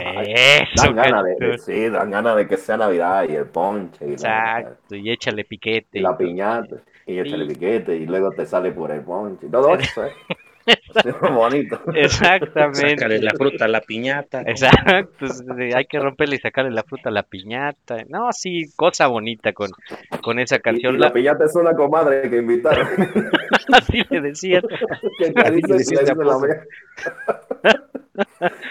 Dan ganas de, sí, dan ganas de que sea Navidad y el ponche y la, Exacto, y échale piquete. y la piñata y échale Sí. piquete y luego te sale por el ponche. Todo eso, ¿eh? Bonito. Exactamente. Sácale la fruta a la piñata. Exacto, hay que romperle y sacarle la fruta a la piñata. No, sí, cosa bonita con, con esa Y, y canción. la La, piñata es una comadre que invitaron. así le decían. que dice la.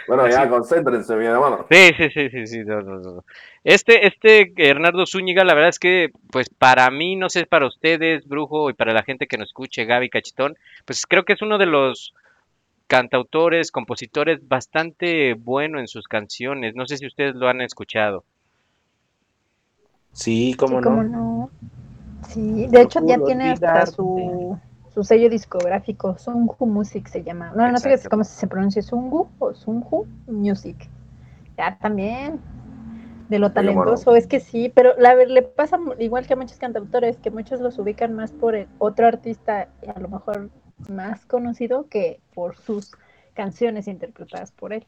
Bueno, ya, concéntrense, mi hermano. Sí, sí, sí, sí, sí, no, no, no. Este, este Hernando Zúñiga, la verdad es que, pues para mí, no sé, para ustedes, Brujo, y para la gente que nos escuche, Gaby Cachitón, pues creo que es uno de los cantautores, compositores bastante bueno en sus canciones. No sé si ustedes lo han escuchado. Sí, cómo Sí, cómo no. no. Sí, de hecho ya tiene hasta su, su sello discográfico, Sungu Music se llama. No, no sé cómo se pronuncia, Sungu o Sungu Music. Ya también, de lo bueno. talentoso, es que sí, pero la, le pasa igual que a muchos cantautores, que muchos los ubican más por el otro artista, y a lo mejor más conocido que por sus canciones interpretadas por él.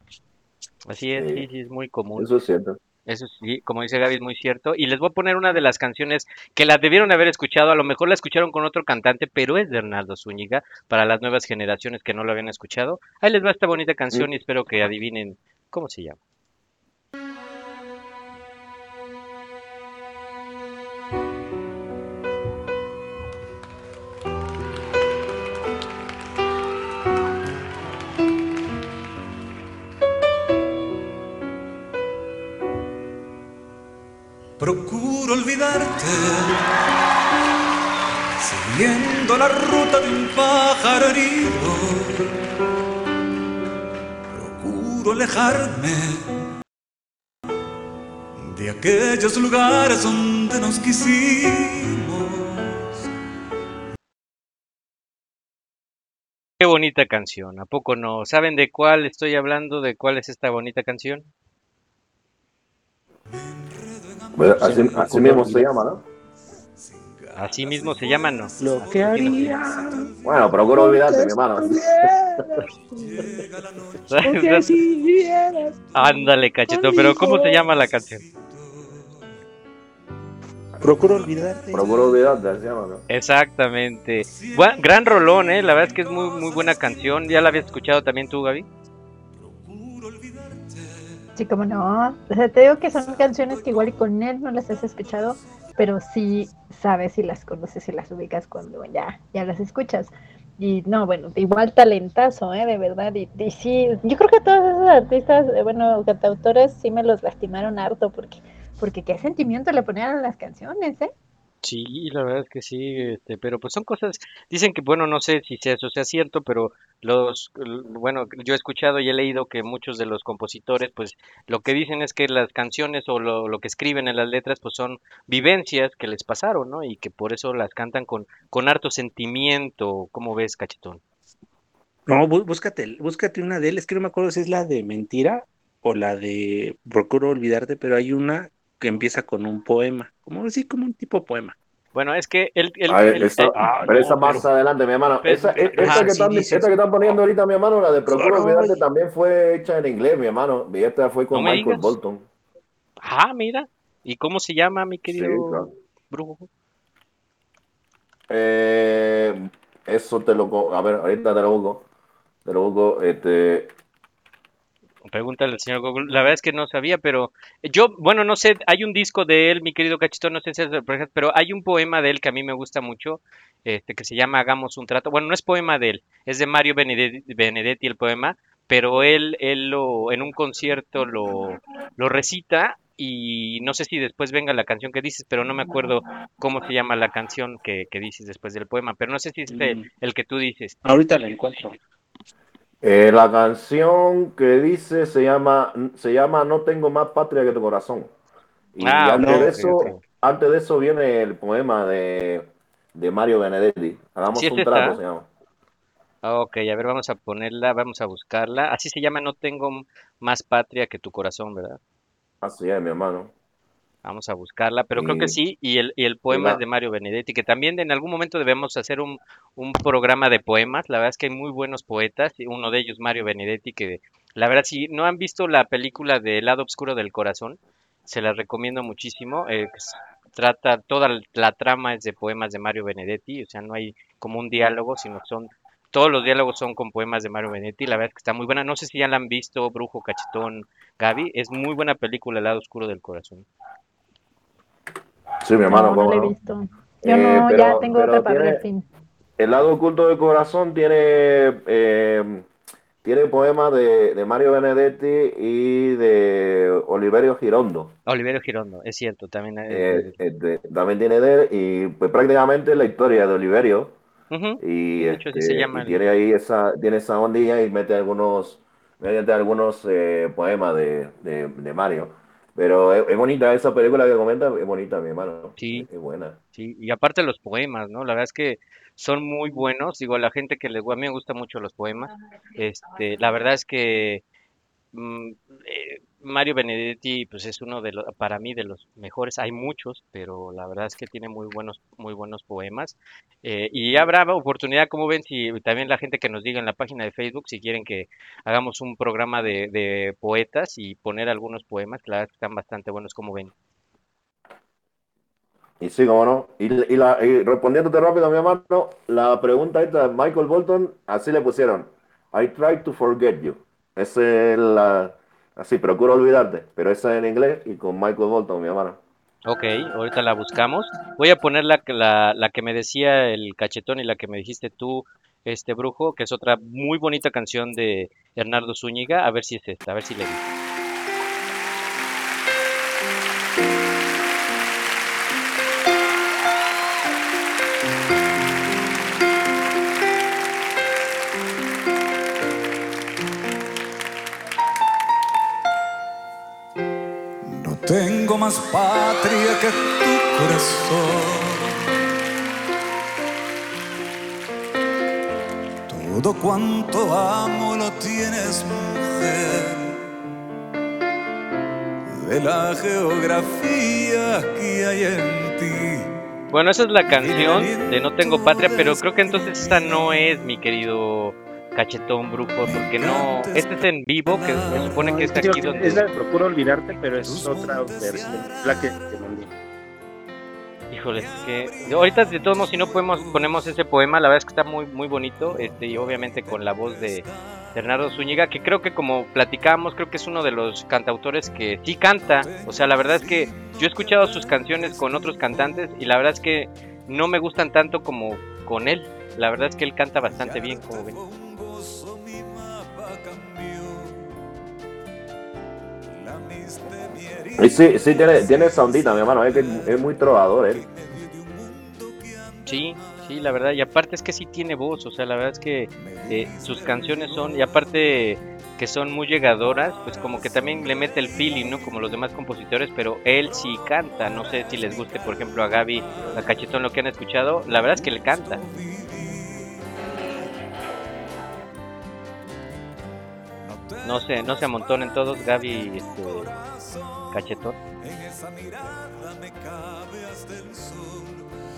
Así es, sí, sí, es muy común. Eso es cierto. Eso sí, como dice Gaby, es muy cierto. Y les voy a poner una de las canciones que la debieron haber escuchado. A lo mejor la escucharon con otro cantante, pero es de Hernaldo Zúñiga para las nuevas generaciones que no lo habían escuchado. Ahí les va esta bonita canción y espero que adivinen cómo se llama. Procuro olvidarte, siguiendo la ruta de un pájaro herido. Procuro alejarme de aquellos lugares donde nos quisimos. Qué bonita canción, ¿a poco no? ¿Saben de cuál estoy hablando? ¿De cuál es esta bonita canción? Así, así mismo se llama, ¿no? Así mismo se llama, ¿no? Lo que haría. Bueno, procuro olvidarte, mi hermano. Ándale, cachetón, pero ¿cómo se llama la canción? Procuro olvidarte. Procuro olvidarte, se llama, ¿no? Exactamente. Buen- gran rolón, ¿eh? La verdad es que es muy, muy buena canción. ¿Ya la habías escuchado también tú, Gaby? Sí, como no. O sea, te digo que son canciones que igual y con él no las has escuchado, pero sí sabes y las conoces y las ubicas cuando ya, ya las escuchas. Y no, bueno, igual talentazo, ¿eh? De verdad. Y, sí, yo creo que todos esos artistas, eh, bueno, cantautores, sí me los lastimaron harto porque, porque qué sentimiento le ponían a las canciones, ¿eh? Sí, la verdad es que sí, este, pero pues son cosas, dicen que, bueno, no sé si eso sea cierto, pero los, bueno, yo he escuchado y he leído que muchos de los compositores, pues lo que dicen es que las canciones o lo, que escriben en las letras, pues son vivencias que les pasaron, ¿no? Y que por eso las cantan con, con harto sentimiento, ¿cómo ves, cachetón? No, bú- búscate, búscate una de él. Es que no me acuerdo si es la de mentira o la de procuro olvidarte, pero hay una que empieza con un poema, como así, como un tipo poema. Bueno, es que él, él- esa- él- pero esa más adelante, mi hermano. Pero- Esa, e- pero- esta, ajá, que sí están, dices. esta que están poniendo ahorita, mi hermano, la de Procuro olvidarte, también fue hecha en inglés, mi hermano. Y esta fue con No Michael digas. Bolton. Ah, mira, ¿y cómo se llama, mi Sí, querido claro. brujo? Eh, eso te lo... A ver, ahorita te lo busco. Te lo busco, este... Pregúntale al señor Google. La verdad es que no sabía, pero yo, bueno, no sé, hay un disco de él, mi querido Cachito, no sé si es de- pero hay un poema de él que a mí me gusta mucho, este, que se llama Hagamos un trato. Bueno, no es poema de él, es de Mario Benedetti, Benedetti el poema, pero él, él lo, en un concierto lo, lo recita y no sé si después venga la canción que dices, pero no me acuerdo cómo se llama la canción que, que dices después del poema, pero no sé si es el, Mm. el que tú dices. Ahorita la encuentro. Eh, la canción que dice se llama, se llama No tengo más patria que tu corazón. Y Ah, antes, de eso, antes de eso viene el poema de, de Mario Benedetti. Hagamos ¿Sí es un trato, se llama. Ok, a ver, vamos a ponerla, vamos a buscarla. Así se llama No tengo más patria que tu corazón, ¿verdad? Así es, mi hermano. Vamos a buscarla, pero creo que sí, y el, y el poema es de Mario Benedetti, que también en algún momento debemos hacer un, un programa de poemas. La verdad es que hay muy buenos poetas, uno de ellos Mario Benedetti, que la verdad, si no han visto la película de El lado oscuro del corazón, se la recomiendo muchísimo. eh, que trata, toda la trama es de poemas de Mario Benedetti, o sea, no hay como un diálogo, sino son, todos los diálogos son con poemas de Mario Benedetti. La verdad es que está muy buena. No sé si ya la han visto, Brujo, Cachetón, Gaby. Es muy buena película, El lado oscuro del corazón. Sí, mi hermano, no, no la he visto. Yo Eh, no, pero- ya tengo otra para el fin. El lado oculto del corazón tiene, eh, tiene poemas de, de Mario Benedetti y de Oliverio Girondo. Oliverio Girondo, es cierto, también. es- Eh, este, también tiene de él y pues prácticamente la historia de Oliverio Ujú, y, de hecho, este, se llama y el- tiene ahí esa, tiene esa ondilla y mete algunos, mete algunos eh, poemas de, de, de Mario. Pero es, es bonita esa película que comenta, es bonita, mi hermano. Sí. Es buena. Sí, y aparte los poemas, ¿no? La verdad es que son muy buenos. Digo, a la gente que les, a mí me gustan mucho los poemas. Este, la verdad es que mm, eh, Mario Benedetti, pues es uno de los, para mí, de los mejores. Hay muchos, pero la verdad es que tiene muy buenos, muy buenos poemas. Eh, y habrá oportunidad, como ven, si también la gente que nos diga en la página de Facebook, si quieren que hagamos un programa de, de poetas y poner algunos poemas, que la verdad están bastante buenos, como ven. Y sí, cómo no. Y, y la, y respondiéndote rápido, mi hermano, la pregunta esta de Michael Bolton, así le pusieron. I try to forget you. Es la... Así, procuro olvidarte. Pero esa es en inglés y con Michael Bolton, mi hermano. Ok, ahorita la buscamos. Voy a poner la, la, la que me decía el cachetón y la que me dijiste tú, este brujo, que es otra muy bonita canción de Hernando Zúñiga. A ver si es esta, a ver si le digo. Tengo más patria que tu corazón. Todo cuanto amo lo tienes, mujer. De la geografía que hay en ti. Bueno, esa es la canción de No Tengo Patria, pero creo que entonces esta no es, mi querido cachetón brujo, porque no. Este es en vivo, que se supone que es aquí donde. Es la de Procuro Olvidarte, pero es otra versión. La que te mandé. Híjole, que ahorita de todos modos si no podemos ponemos ese poema, la verdad es que está muy muy bonito, este y obviamente con la voz de Bernardo Zúñiga, que creo que como platicamos, creo que es uno de los cantautores que sí canta, o sea, la verdad es que yo he escuchado sus canciones con otros cantantes y la verdad es que no me gustan tanto como con él. La verdad es que él canta bastante bien, como ven. Sí, sí, tiene, tiene soundita, mi hermano. Es es muy trovador él. Sí, sí, la verdad, y aparte es que sí tiene voz, o sea, la verdad es que eh, sus canciones son, y aparte que son muy llegadoras, pues como que también le mete el feeling, ¿no? Como los demás compositores, pero él sí canta, no sé si les guste, por ejemplo, a Gaby, a Cachetón, lo que han escuchado, la verdad es que le canta. No se, no se amontonen todos, Gaby, este, Cachetón.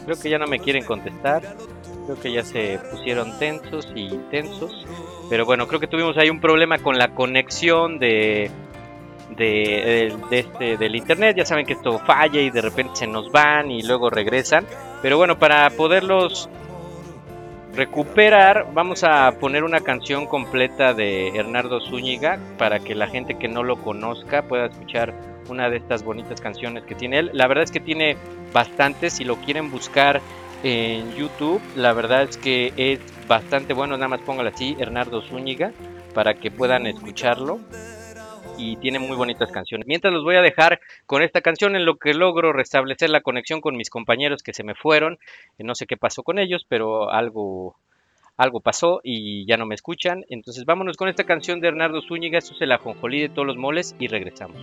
Creo que ya no me quieren contestar. Creo que ya se pusieron tensos y tensos. Pero bueno, creo que tuvimos ahí un problema con la conexión de, de, de este, del internet. Ya saben que esto falla y de repente se nos van y luego regresan. Pero bueno, para poderlos recuperar, vamos a poner una canción completa de Hernando Zúñiga para que la gente que no lo conozca pueda escuchar una de estas bonitas canciones que tiene él. La verdad es que tiene bastantes, si lo quieren buscar en YouTube, la verdad es que es bastante bueno, nada más póngalo así, Hernando Zúñiga, para que puedan escucharlo. Y tiene muy bonitas canciones. Mientras los voy a dejar con esta canción en lo que logro restablecer la conexión con mis compañeros que se me fueron. Eh, No sé qué pasó con ellos, pero algo, algo pasó y ya no me escuchan. Entonces vámonos con esta canción de Hernando Zúñiga. Esto es el ajonjolí de todos los moles y regresamos.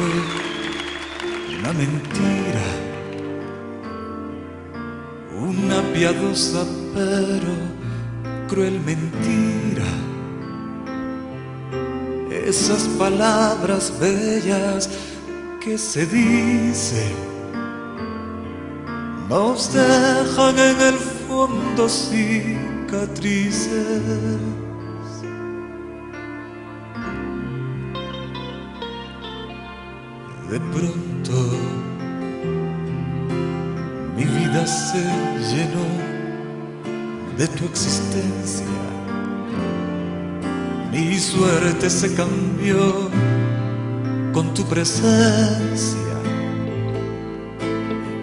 Fue una mentira. Una piadosa pero cruel mentira. Esas palabras bellas que se dicen nos dejan en el fondo cicatrices. De pronto mi vida se llenó de tu existencia. Mi suerte se cambió con tu presencia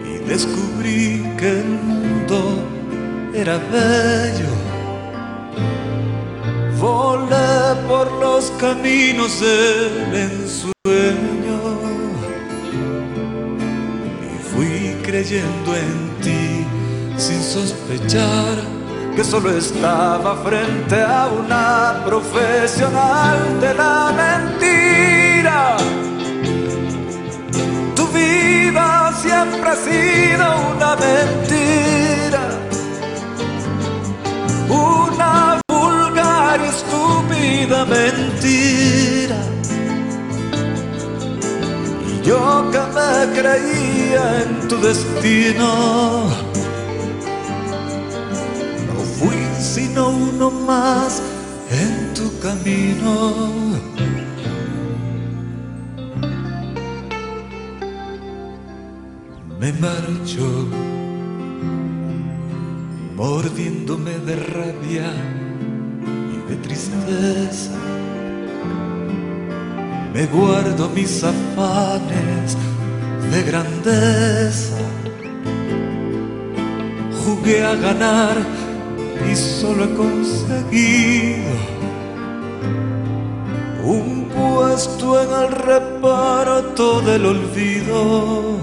y descubrí que el mundo era bello. Volé por los caminos del ensueño creyendo en ti sin sospechar que solo estaba frente a una profesional de la mentira. Tu vida siempre ha sido una mentira, una vulgar y estúpida mentira. Y yo que me creía tu destino fui sino uno más en tu camino. Me marcho mordiéndome de rabia y de tristeza. Me guardo mis afanes de grandeza. Jugué a ganar y solo he conseguido un puesto en el reparto del olvido.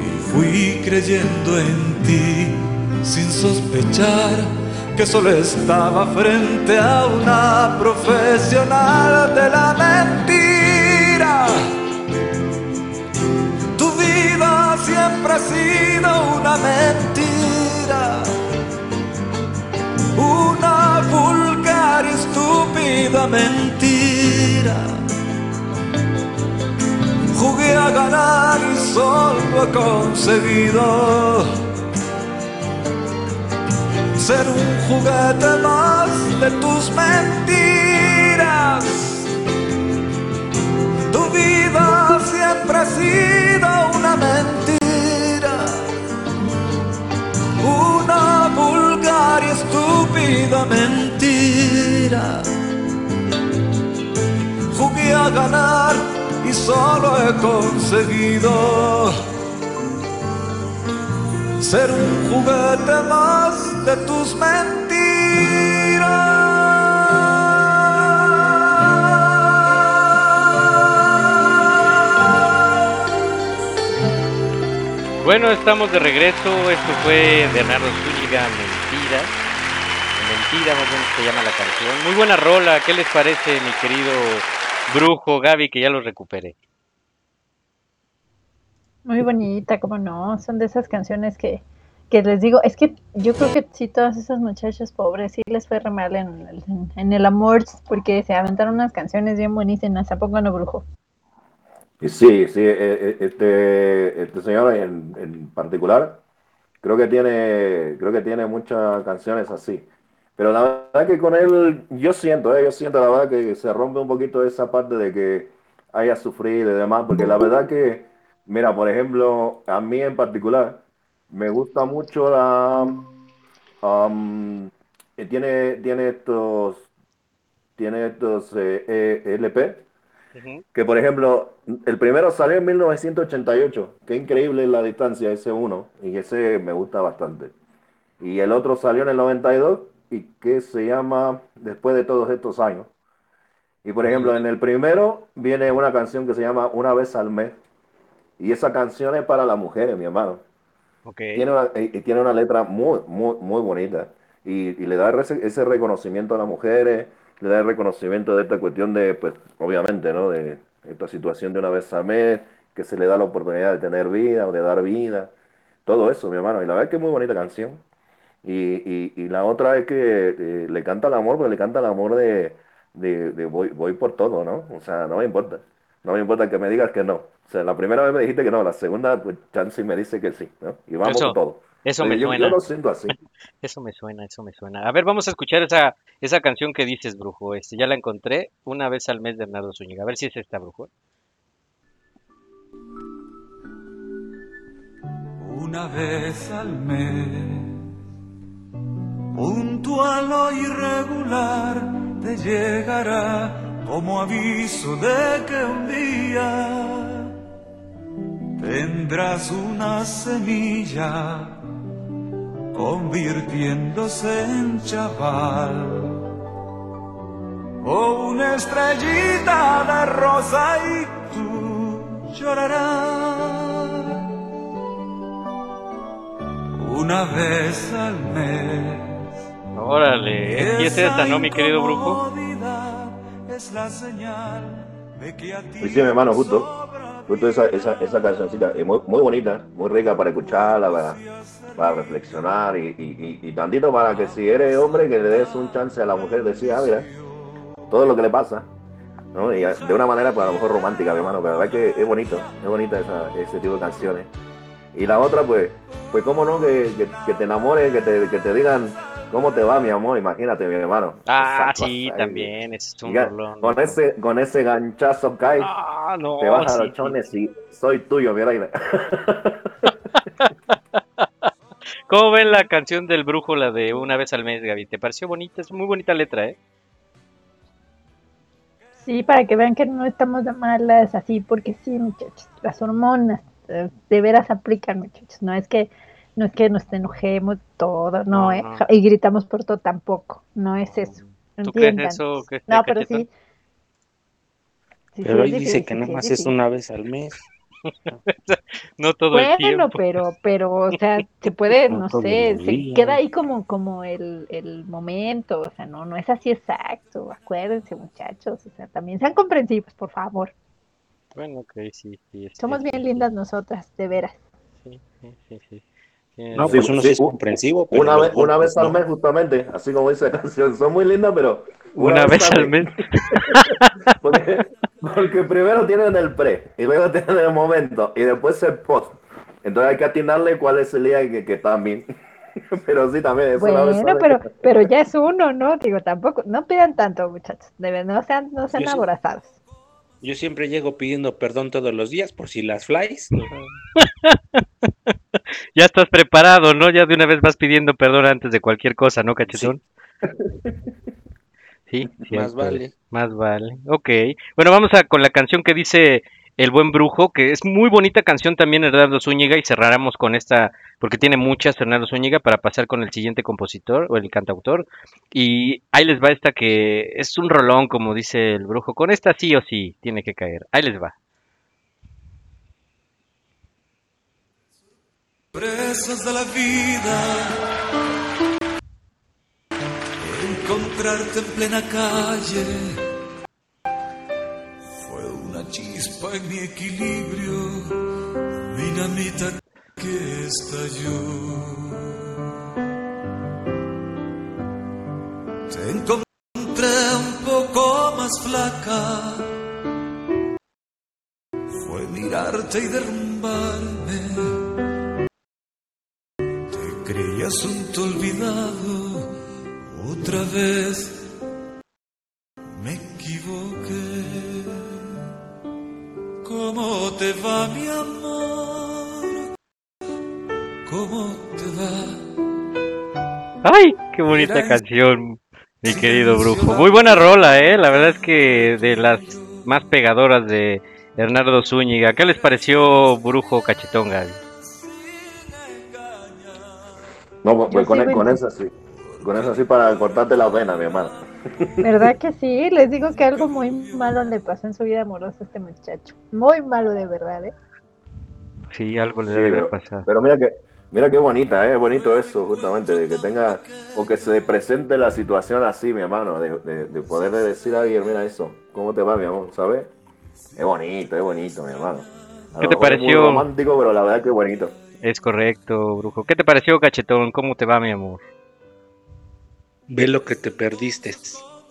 Y fui creyendo en ti sin sospechar que solo estaba frente a una profesional de la mentira. Siempre ha sido una mentira una vulgar y estúpida mentira. Jugué a ganar y solo he conseguido ser un juguete más de tus mentiras. Tu vida siempre ha sido una mentira, una vulgar y estúpida mentira. Jugué a ganar y solo he conseguido ser un juguete más de tus mentiras. Bueno, estamos de regreso. Esto fue Bernardo Zúñiga, Mentiras. Mentira, más menos se llama la canción. Muy buena rola. ¿Qué les parece, mi querido brujo Gaby, que ya lo recuperé? Muy bonita, como no. Son de esas canciones que, que les digo, es que yo creo que sí, todas esas muchachas pobres sí les fue re mal en, el- en el amor, porque se aventaron unas canciones bien buenísimas. ¿A poco no, brujo? Sí, sí, eh, eh, este, este señor en, en particular, creo que tiene, creo que tiene muchas canciones así. Pero la verdad que con él, yo siento, eh, yo siento la verdad que se rompe un poquito esa parte de que haya sufrido y demás, porque la verdad que, mira, por ejemplo, a mí en particular, me gusta mucho la, um, tiene, tiene estos, tiene estos eh, que por ejemplo, el primero salió en 1988. Qué increíble la distancia ese uno. Y ese me gusta bastante. Y el otro salió en el 92 y que se llama Después de todos estos años. Y por ejemplo, en el primero viene una canción que se llama Una vez al mes. Y esa canción es para las mujeres, mi hermano. Tiene una, y- y tiene una letra muy, muy, muy bonita. Y, y le da ese, ese reconocimiento a las mujeres, le da el reconocimiento de esta cuestión de, pues, obviamente, ¿no? De esta situación de una vez al mes, que se le da la oportunidad de tener vida o de dar vida. Todo eso, mi hermano. Y la verdad es que es muy bonita canción. Y, y, y la otra es que eh, le canta el amor, pero le canta el amor de, de, de voy, voy por todo, ¿no? O sea, no me importa. No me importa que me digas que no. O sea, la primera vez me dijiste que no, la segunda, pues Chansey me dice que sí, ¿no? Y vamos por todo. Eso me yo, suena. Yo lo siento así. Eso me suena, eso me suena. A ver, vamos a escuchar esa, esa canción que dices, brujo. Este, ya la encontré una vez al mes de Bernardo Zúñiga. A ver si es esta, brujo. una vez al mes. Puntual o irregular te llegará como aviso de que un día tendrás una semilla convirtiéndose en chaval o una estrellita de rosa y tú llorarás una vez al mes. Órale, ¿y es esta, no, mi querido brujo? Es la señal de que a ti Y sí, mi hermano, justo. Esa, esa, esa cancioncita, es muy, muy bonita, muy rica para escucharla, para, para reflexionar y, y, y, tantito para que si eres hombre que le des un chance a la mujer de decir, ah, mira, todo lo que le pasa, ¿no? Y de una manera, pues a lo mejor romántica, mi hermano, pero la verdad que es bonito, es bonita esa, ese tipo de canciones. Y la otra, pues, pues cómo no, que, que, que te enamores, que te, que te digan cómo te va, mi amor, imagínate, mi hermano. Ah, sí, también, es un Ya, rolón. con ese, con ese ganchazo cae, Ah, no, te vas a sí, los chones y soy tuyo, mi reina. ¿Cómo ven la canción del brujo, la de una vez al mes, Gaby? ¿Te pareció bonita? Es muy bonita letra, ¿eh? Sí, para que vean que no estamos de malas así, porque sí, muchachos, las hormonas eh, de veras aplican, muchachos. No es que no es que nos enojemos todo, no, No, ¿eh? no. Y gritamos por todo tampoco, no es eso. ¿Tú crees eso, que- No, pero sí. Sí, sí, Pero es ahí dice que nada sí, más es una vez al mes. No todo el Bueno, tiempo. pero, pero, o sea, se puede, No sé, se queda ahí como, como el, el momento, o sea, no, no es así exacto, acuérdense, muchachos, o sea, también sean comprensivos, por favor. Bueno, ok, sí, sí. Somos bien lindas nosotras, de veras. Sí, sí, sí, sí. No, razón. pues uno sí es comprensivo, pero Una vez, una vez al no. mes, justamente, así como dice la canción. Son muy lindas, pero. Una vez al mes. Porque, porque primero tienen el pre, y luego tienen el momento, y después el post. Entonces hay que atinarle cuál es el día que, que están bien. pero sí, también es una vez Bueno, pero, pero ya es uno, ¿no? Digo, tampoco, no pidan tanto, muchachos, de ver- no sean, no sean sí. Yo siempre llego pidiendo perdón todos los días por si las flies. Ya estás preparado, ¿no? Ya de una vez vas pidiendo perdón antes de cualquier cosa, ¿no, cachetón? Sí, Más cierto, vale. Más vale. Ok. Bueno, vamos a con la canción que dice El Buen Brujo, que es muy bonita canción también, Hernando Zúñiga, y cerraremos con esta, porque tiene muchas Hernando Zúñiga, para pasar con el siguiente compositor o el cantautor. Y ahí les va esta que es un rolón, como dice el brujo. Con esta sí o sí tiene que caer. Ahí les va. Presas de la vida. Encontrarte en plena calle fue una chispa en mi equilibrio, que estalló. Te encontré un poco más flaca, fue mirarte y derrumbarme. Te creí asunto olvidado, otra vez ¡Qué bonita canción, mi querido brujo! Muy buena rola, ¿eh? La verdad es que de las más pegadoras de Hernando Zúñiga. ¿Qué les pareció brujo cachetón, Gaby? No, pues, con, sigo con esa sí. Con esa sí para cortarte la vena, mi hermano. ¿Verdad que sí? Les digo que algo muy malo le pasó en su vida amorosa a este muchacho. Muy malo de verdad, ¿eh? Sí, algo le Sí, debe haber pero, pasado. pero mira que mira qué bonita, ¿eh? es bonito eso, justamente, de que tenga, o que se presente la situación así, mi hermano, de, de, de poderle decir a alguien, mira eso, ¿cómo te va, mi amor? ¿Sabes? Es bonito, es bonito, mi hermano. A ¿Qué lo te mejor es muy pareció? romántico, pero la verdad que es bonito. Es correcto, brujo. ¿Qué te pareció, cachetón? ¿Cómo te va, mi amor? Ve lo que te perdiste.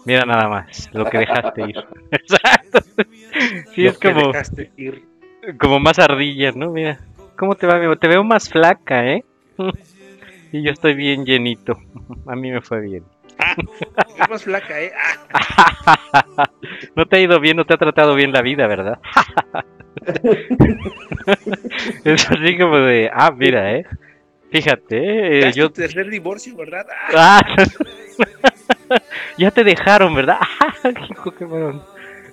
Mira nada más, lo que dejaste ir. Exacto. Sí, Lo es que como, dejaste ir. como más ardillas, ¿no? Mira. ¿Cómo te va, mi amor? Te veo más flaca, ¿eh? Y yo estoy bien llenito. A mí me fue bien. Es más flaca, ¿eh? Ah, No te ha ido bien, no te ha tratado bien la vida, ¿verdad? es así como de, ah, mira, ¿eh? Fíjate, eh, yo... tu tercer divorcio, ¿verdad? Ah, Ah, ya te dejaron, ¿verdad? Qué.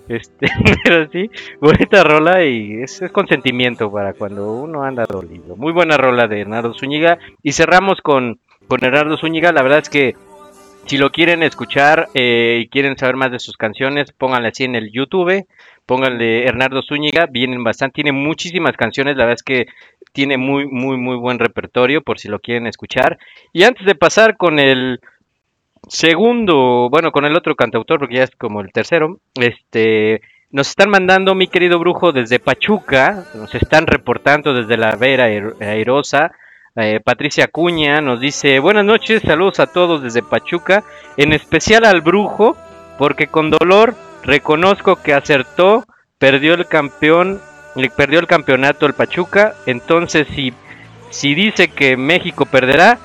Este, pero sí, bonita rola y es, consentimiento para cuando uno anda dolido. Muy buena rola de Hernando Zúñiga. Y cerramos con, con Hernando Zúñiga. La verdad es que si lo quieren escuchar eh, y quieren saber más de sus canciones, pónganle así en el YouTube, pónganle Hernando Zúñiga, vienen bastante, tiene muchísimas canciones, la verdad es que tiene muy, muy, muy buen repertorio por si lo quieren escuchar. Y antes de pasar con el segundo, bueno, con el otro cantautor, porque ya es como el tercero, este, nos están mandando, mi querido brujo, desde Pachuca, nos están reportando desde la Vera Airosa. Eh, Patricia Cuña nos dice, buenas noches, saludos a todos desde Pachuca, en especial al brujo, porque con dolor reconozco que acertó, perdió el campeón, perdió el campeonato el Pachuca, entonces si, si dice que México perderá,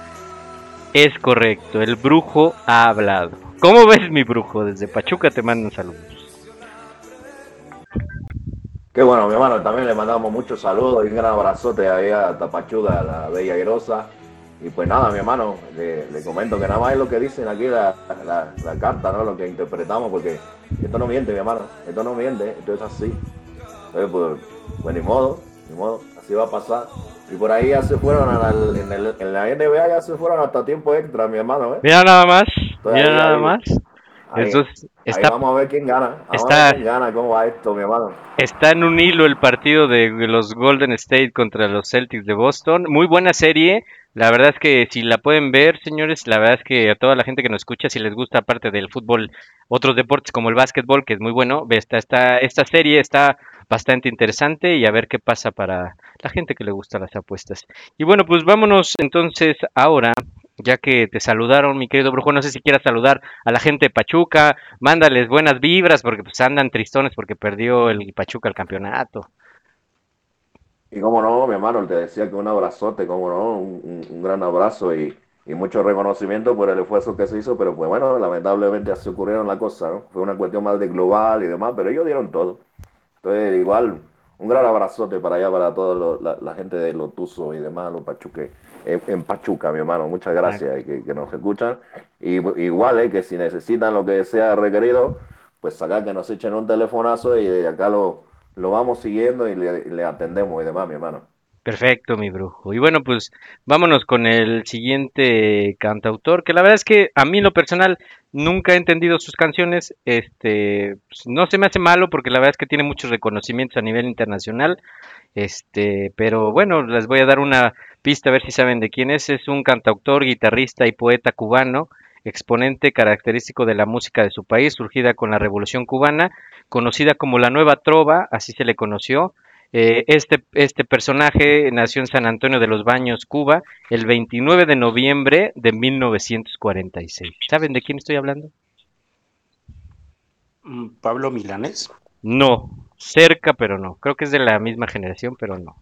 es correcto, el brujo ha hablado. ¿Cómo ves mi brujo? Desde Pachuca te mandan saludos. Qué bueno, mi hermano, también le mandamos muchos saludos y un gran abrazote ahí a Tapachuda, a la Bella Grosa. Y pues nada, mi hermano, le, comento que nada más es lo que dicen aquí la, la- la carta, ¿no? Lo que interpretamos, porque esto no miente, mi hermano, esto no miente, esto es así. Entonces, pues, pues ni modo, ni modo, así va a pasar. Y por ahí ya se fueron a la- en, el- en la NBA, ya se fueron hasta tiempo extra, mi hermano, ¿eh? Mira nada más, mira ahí, nada más. Ahí, está, vamos a ver quién gana, vamos a está- ver quién gana, cómo va esto, mi hermano. está en un hilo el partido de los Golden State contra los Celtics de Boston. Muy buena serie. La verdad es que si la pueden ver, señores, la verdad es que a toda la gente que nos escucha, si les gusta aparte del fútbol, otros deportes como el básquetbol, que es muy bueno, esta, esta, esta serie está bastante interesante y a ver qué pasa para la gente que le gusta las apuestas. Y bueno, pues vámonos entonces ahora, ya que te saludaron, mi querido Brujo, no sé si quieras saludar a la gente de Pachuca, mándales buenas vibras porque pues andan tristones porque perdió el Pachuca el campeonato. Y como no, mi hermano, te decía que un abrazote, como no, un, gran abrazo y, y mucho reconocimiento por el esfuerzo que se hizo, pero pues bueno, lamentablemente así ocurrieron las cosas, ¿no? Fue una cuestión más de global y demás, pero ellos dieron todo. Entonces, igual, un gran abrazote para allá, para toda la, la gente de los Tuzos y demás, los Pachuques, en, en Pachuca, mi hermano, muchas gracias que, que nos escuchan. Y igual, eh, que si necesitan lo que sea requerido, pues acá que nos echen un telefonazo y de acá lo, lo vamos siguiendo y le, le atendemos y demás, mi hermano. Perfecto, mi brujo. Y bueno, pues vámonos con el siguiente cantautor, que la verdad es que a mí lo personal nunca he entendido sus canciones. Este, pues, no se me hace malo porque la verdad es que tiene muchos reconocimientos a nivel internacional. Este, pero bueno, les voy a dar una pista a ver si saben de quién es. Es un cantautor, guitarrista y poeta cubano, exponente característico de la música de su país, surgida con la Revolución Cubana, conocida como la Nueva Trova, así se le conoció. Eh, este, este personaje nació en San Antonio de los Baños, Cuba, el 29 de noviembre de 1946. ¿Saben de quién estoy hablando? Mm, Pablo Milanés. No, cerca, pero no. Creo que es de la misma generación, pero no.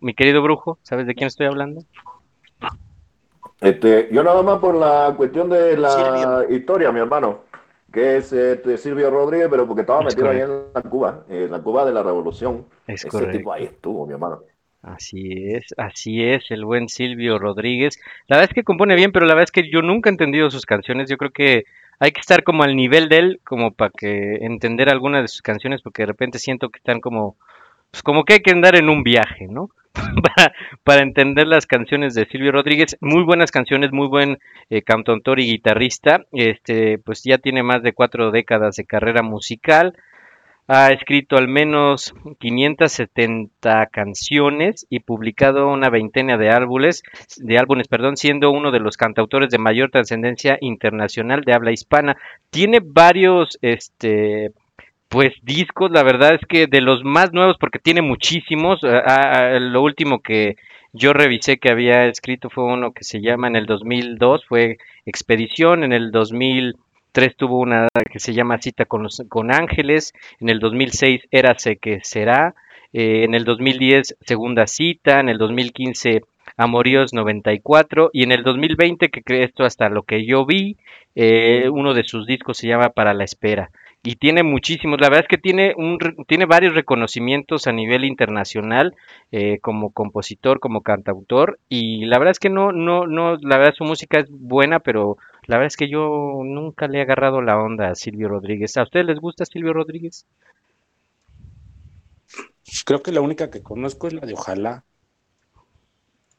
Mi querido brujo, ¿sabes de quién estoy hablando? Este, yo nada más por la cuestión de la historia, mi hermano, que es este, Silvio Rodríguez, pero porque estaba Es metido ahí en la Cuba, en la Cuba de la Revolución. Es Ese correcto. tipo ahí estuvo, mi hermano. Así es, así es, el buen Silvio Rodríguez. La verdad es que compone bien, pero la verdad es que yo nunca he entendido sus canciones. Yo creo que hay que estar como al nivel de él, como para que entender algunas de sus canciones, porque de repente siento que están como, pues como que hay que andar en un viaje, ¿no? para, para entender las canciones de Silvio Rodríguez. Muy buenas canciones, muy buen eh, cantautor y guitarrista. Este, pues ya tiene más de cuatro décadas de carrera musical. Ha escrito al menos 570 canciones y publicado una veintena de álbumes, de álbumes, perdón, siendo uno de los cantautores de mayor trascendencia internacional de habla hispana. Tiene varios, este, pues discos, la verdad es que de los más nuevos, porque tiene muchísimos. ah, ah, lo último que yo revisé que había escrito fue uno que se llama en el 2002, fue Expedición, en el 2003 tuvo una que se llama Cita con, los, con Ángeles, en el 2006 Érase que será, eh, en el 2010 Segunda Cita, en el 2015 Amoríos 94 y en el 2020, que creo esto hasta lo que yo vi, eh, uno de sus discos se llama Para la Espera y tiene muchísimos. La verdad es que tiene un tiene varios reconocimientos a nivel internacional eh, como compositor, como cantautor y la verdad es que no no no la verdad su música es buena, pero la verdad es que yo nunca le he agarrado la onda a Silvio Rodríguez. ¿A ustedes les gusta Silvio Rodríguez? Creo que la única que conozco es la de Ojalá.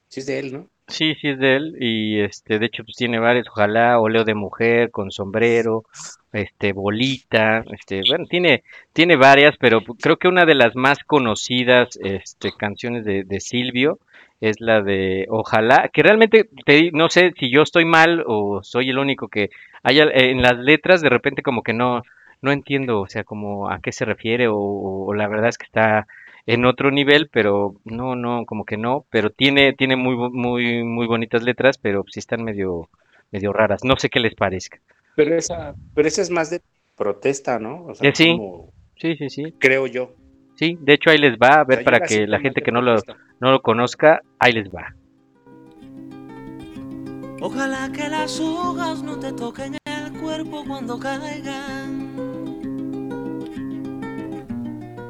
Sí es de él, ¿no? Sí, sí es de él y este de hecho pues tiene varios, ojalá Oleo de mujer con sombrero, este bolita, este bueno, tiene tiene varias, pero creo que una de las más conocidas este canciones de, de Silvio es la de Ojalá, que realmente te, no sé si yo estoy mal o soy el único que hay al- en las letras de repente como que no no entiendo, o sea, como a qué se refiere o la verdad es que está en otro nivel, pero no no como que no, pero tiene tiene muy muy muy bonitas letras, pero sí están medio medio raras. No sé qué les parezca. Pero esa, pero esa es más de protesta, ¿no? O sea, Eh, sí, como- sí, sí, sí. creo yo. Sí, de hecho ahí les va, a ver sea, para que la gente que no lo, no lo conozca, ahí les va. Ojalá que las hojas no te toquen el cuerpo cuando caigan.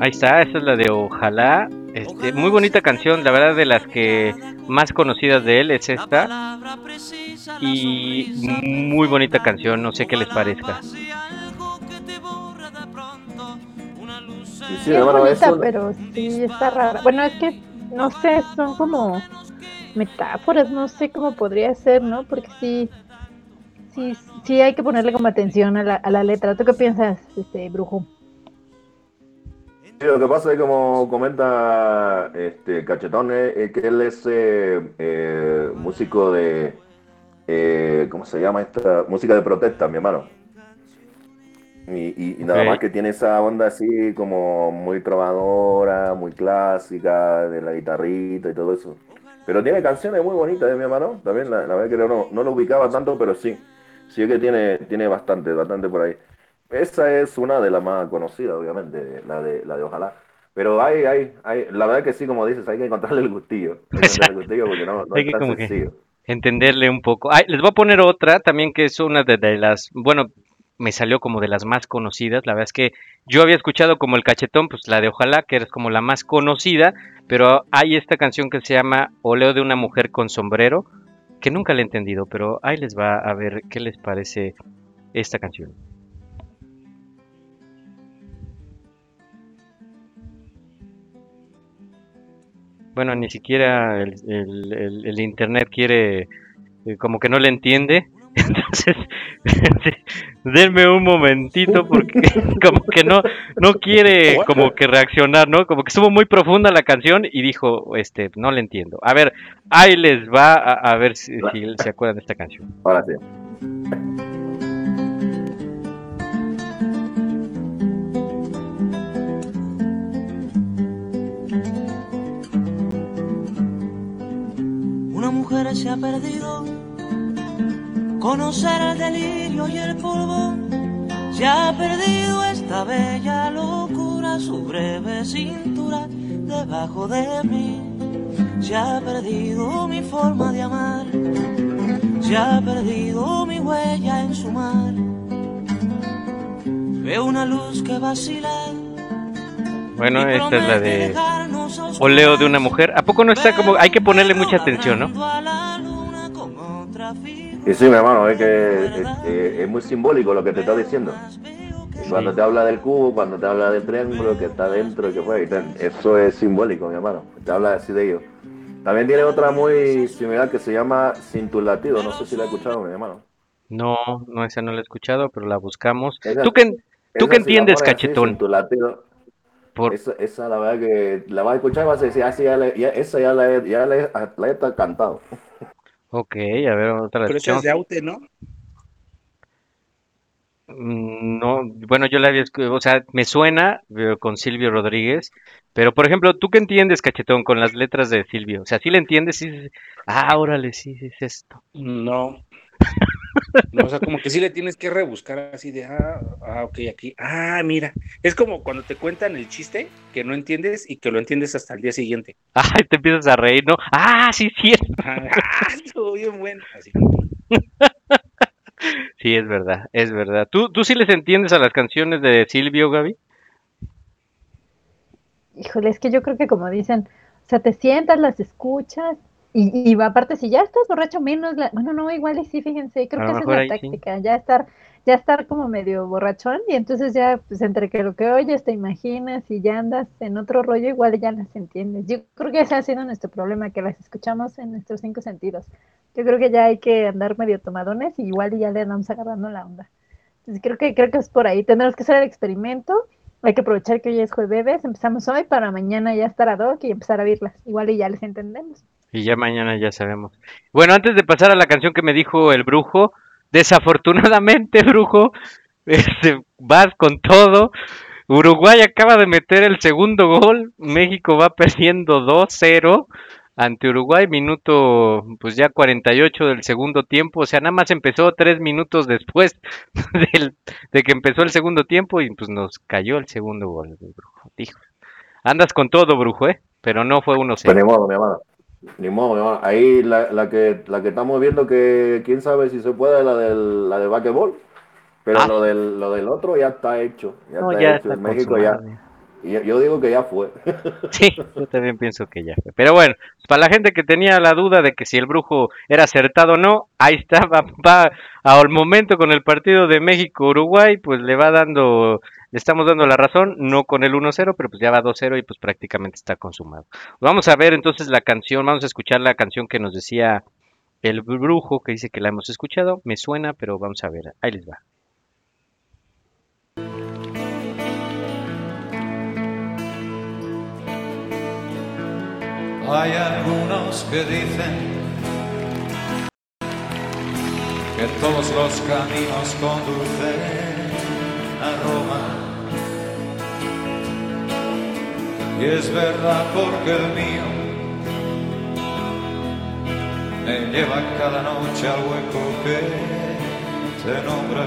Ahí está, esa es la de Ojalá. Este, muy bonita canción, la verdad de las que más conocidas de él es esta. Y muy bonita canción, no sé qué les parezca. Sí, es hermano, bonita, eso- pero sí está rara. Bueno, es que, no sé, son como metáforas, no sé cómo podría ser, ¿no? Porque sí, sí, sí hay que ponerle como atención a la, a la letra. ¿Tú qué piensas, este brujo? Lo que pasa es como comenta este Cachetón, eh, que él es eh, eh, músico de, eh, ¿cómo se llama esta? Música de protesta, mi hermano. Y, y- y nada más que tiene esa onda así como muy trovadora, muy clásica, de la guitarrita y todo eso. Pero tiene canciones muy bonitas, ¿eh, mi hermano. También la, la verdad que no, no lo ubicaba tanto, pero sí. Sí es que tiene, tiene bastante, bastante por ahí. Esa es una de las más conocidas, obviamente, la de, la de Ojalá. Pero hay, hay, hay, la verdad que sí, como dices, hay que encontrarle el gustillo. Hay que encontrarle el gustillo porque no, no Hay es que tan como que sencillo. entenderle un poco. Ay, les voy a poner otra también que es una de, de las, bueno, me salió como de las más conocidas. La verdad es que yo había escuchado como el cachetón, pues la de Ojalá, que es como la más conocida, pero hay esta canción que se llama Oleo de una mujer con sombrero, que nunca la he entendido, pero ahí les va a ver qué les parece esta canción. Bueno, ni siquiera el, el- internet quiere, eh, como que no le entiende. Entonces, denme un momentito porque como que no, no quiere como que reaccionar, ¿no? Como que estuvo muy profunda la canción y dijo, este, no le entiendo. A ver, ahí les va a, a ver si, si se acuerdan de esta canción. Ahora sí. Una mujer se ha perdido, conocer el delirio y el polvo. Se ha perdido esta bella locura, su breve cintura debajo de mí. Se ha perdido mi forma de amar, se ha perdido mi huella en su mar. Veo una luz que vacila. Bueno, esta es la de. Oleo de una mujer. ¿A poco no está como, hay que ponerle mucha atención, ¿no? Y sí, mi hermano, es que es, es- es muy simbólico lo que te está diciendo. Cuando te habla del cubo, cuando te habla del triángulo que está dentro y que fue, eso es simbólico, mi hermano. Te habla así de ello. También tiene otra muy similar que se llama Sin tu latido. No sé si la he escuchado, mi hermano. No, no, esa no la he escuchado, pero la buscamos. Esa- ¿Tú qué, tú qué entiendes, así, cachetón? Sin tu latido. Por- Esa, esa la verdad que la vas a escuchar y vas a decir, ah, sí, ya, esa ya la, he- ya la, he- la he cantado. Ok, a ver, otra Pero esa es de Aute, ¿no? Mm, No, bueno, yo la había, o sea, me suena eh, con Silvio Rodríguez, pero por ejemplo, ¿tú qué entiendes, cachetón, con las letras de Silvio? O sea, ¿sí le entiendes? Sí, sí, sí. Ah, órale, sí, sí, es esto. No. No, o sea, como que sí le tienes que rebuscar así de, ah, ah, ok, aquí. Ah, mira. Es como cuando te cuentan el chiste que no entiendes y que lo entiendes hasta el día siguiente. Ay, te empiezas a reír, ¿no? Ah, sí, sí, es- Ah, estuvo bien bueno. Así. sí, es verdad, es verdad. ¿Tú, tú sí les entiendes a las canciones de Silvio, Gaby? Híjole, es que yo creo que como dicen, o sea, te sientas, las escuchas Y, y aparte, si ya estás borracho menos, la- bueno, no, igual y sí, fíjense, creo A que esa es la sí. táctica, ya estar, ya estar como medio borrachón y entonces ya, pues entre que lo que oyes, te imaginas y ya andas en otro rollo, igual ya las entiendes. Yo creo que ese ha sido nuestro problema, que las escuchamos en nuestros cinco sentidos. Yo creo que ya hay que andar medio tomadones y igual ya le andamos agarrando la onda. Entonces creo que, creo que es por ahí, tendremos que hacer el experimento. Hay que aprovechar que hoy es jueves, empezamos hoy para mañana ya estar ad hoc y empezar a verlas. Igual y ya les entendemos. Y ya mañana ya sabemos. Bueno, antes de pasar a la canción que me dijo el brujo, desafortunadamente, brujo, este, vas con todo. Uruguay acaba de meter el segundo gol. México va perdiendo 2-0 ante Uruguay, minuto pues ya 48 del segundo tiempo. O sea, nada más empezó tres minutos después del- de que empezó el segundo tiempo y pues nos cayó el segundo gol, brujo. Hijo. Andas con todo, brujo, ¿eh? Pero no fue 1-0. Pero ni modo, mi. Ni modo. Ahí la, la que, la que estamos viendo que quién sabe si se puede, la del, la de basquetbol. Pero Ah. lo, del, lo del otro ya está hecho. Ya No, está ya hecho. está en México ya. yo digo que ya fue. Sí, yo también pienso que ya fue. Pero bueno, pues para la gente que tenía la duda de que si el brujo era acertado o no, ahí está, va, va al momento con el partido de México-Uruguay, pues le va dando, le estamos dando la razón, no con el 1-0, pero pues ya va 2-0 y pues prácticamente está consumado. Vamos a ver entonces la canción, vamos a escuchar la canción que nos decía el brujo, que dice que la hemos escuchado, me suena, pero vamos a ver, ahí les va. Hay algunos que dicen que todos los caminos conducen Roma. Y es verdad porque el mío me lleva cada noche al hueco que te nombra.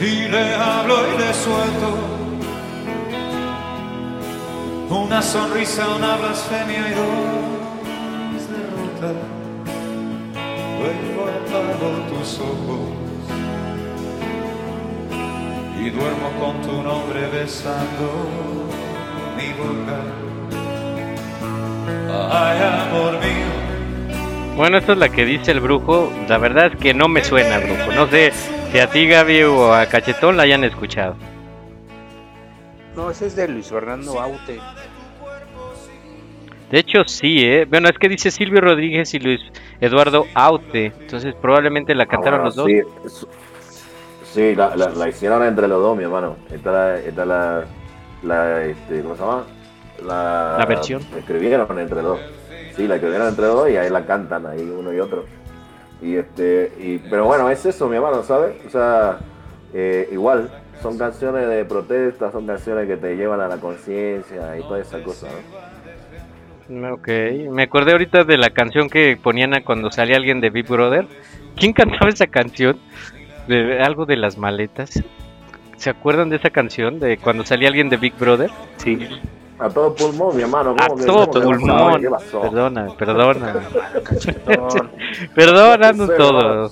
Y le hablo y le suelto una sonrisa, una blasfemia y dos derrotas. Luego apago tus ojos y duermo con tu nombre besando mi boca. Ay, amor mío. Bueno, esto es la que dice el brujo. La verdad es que no me suena, brujo. No sé si a ti, Gaby, o a Cachetón la hayan escuchado. No, ese es de Luis Fernando Aute. De hecho, sí, ¿eh? Bueno, es que dice Silvio Rodríguez y Luis Eduardo Aute. Entonces, probablemente la cantaron Ah, los dos. Sí, sí la, la- la hicieron entre los dos, mi hermano. Esta la, esta la, la, este, ¿cómo se llama? La, La versión. la escribieron entre los dos. Sí, la escribieron entre los dos y ahí la cantan ahí uno y otro. Y este, y, pero bueno, es eso, mi hermano, ¿sabes? O sea, eh, igual, son canciones de protesta, son canciones que te llevan a la conciencia y toda esa cosa, ¿no? Ok, me acordé ahorita de la canción que ponían cuando salía alguien de Big Brother. ¿Quién cantaba esa canción? De, algo de las maletas. ¿Se acuerdan de esa canción de cuando salía alguien de Big Brother? Sí. A todo pulmón, mi hermano. A ¿cómo que- todo pulmón. Perdona, perdona. Cachetón. Perdona, ando Sí, todo.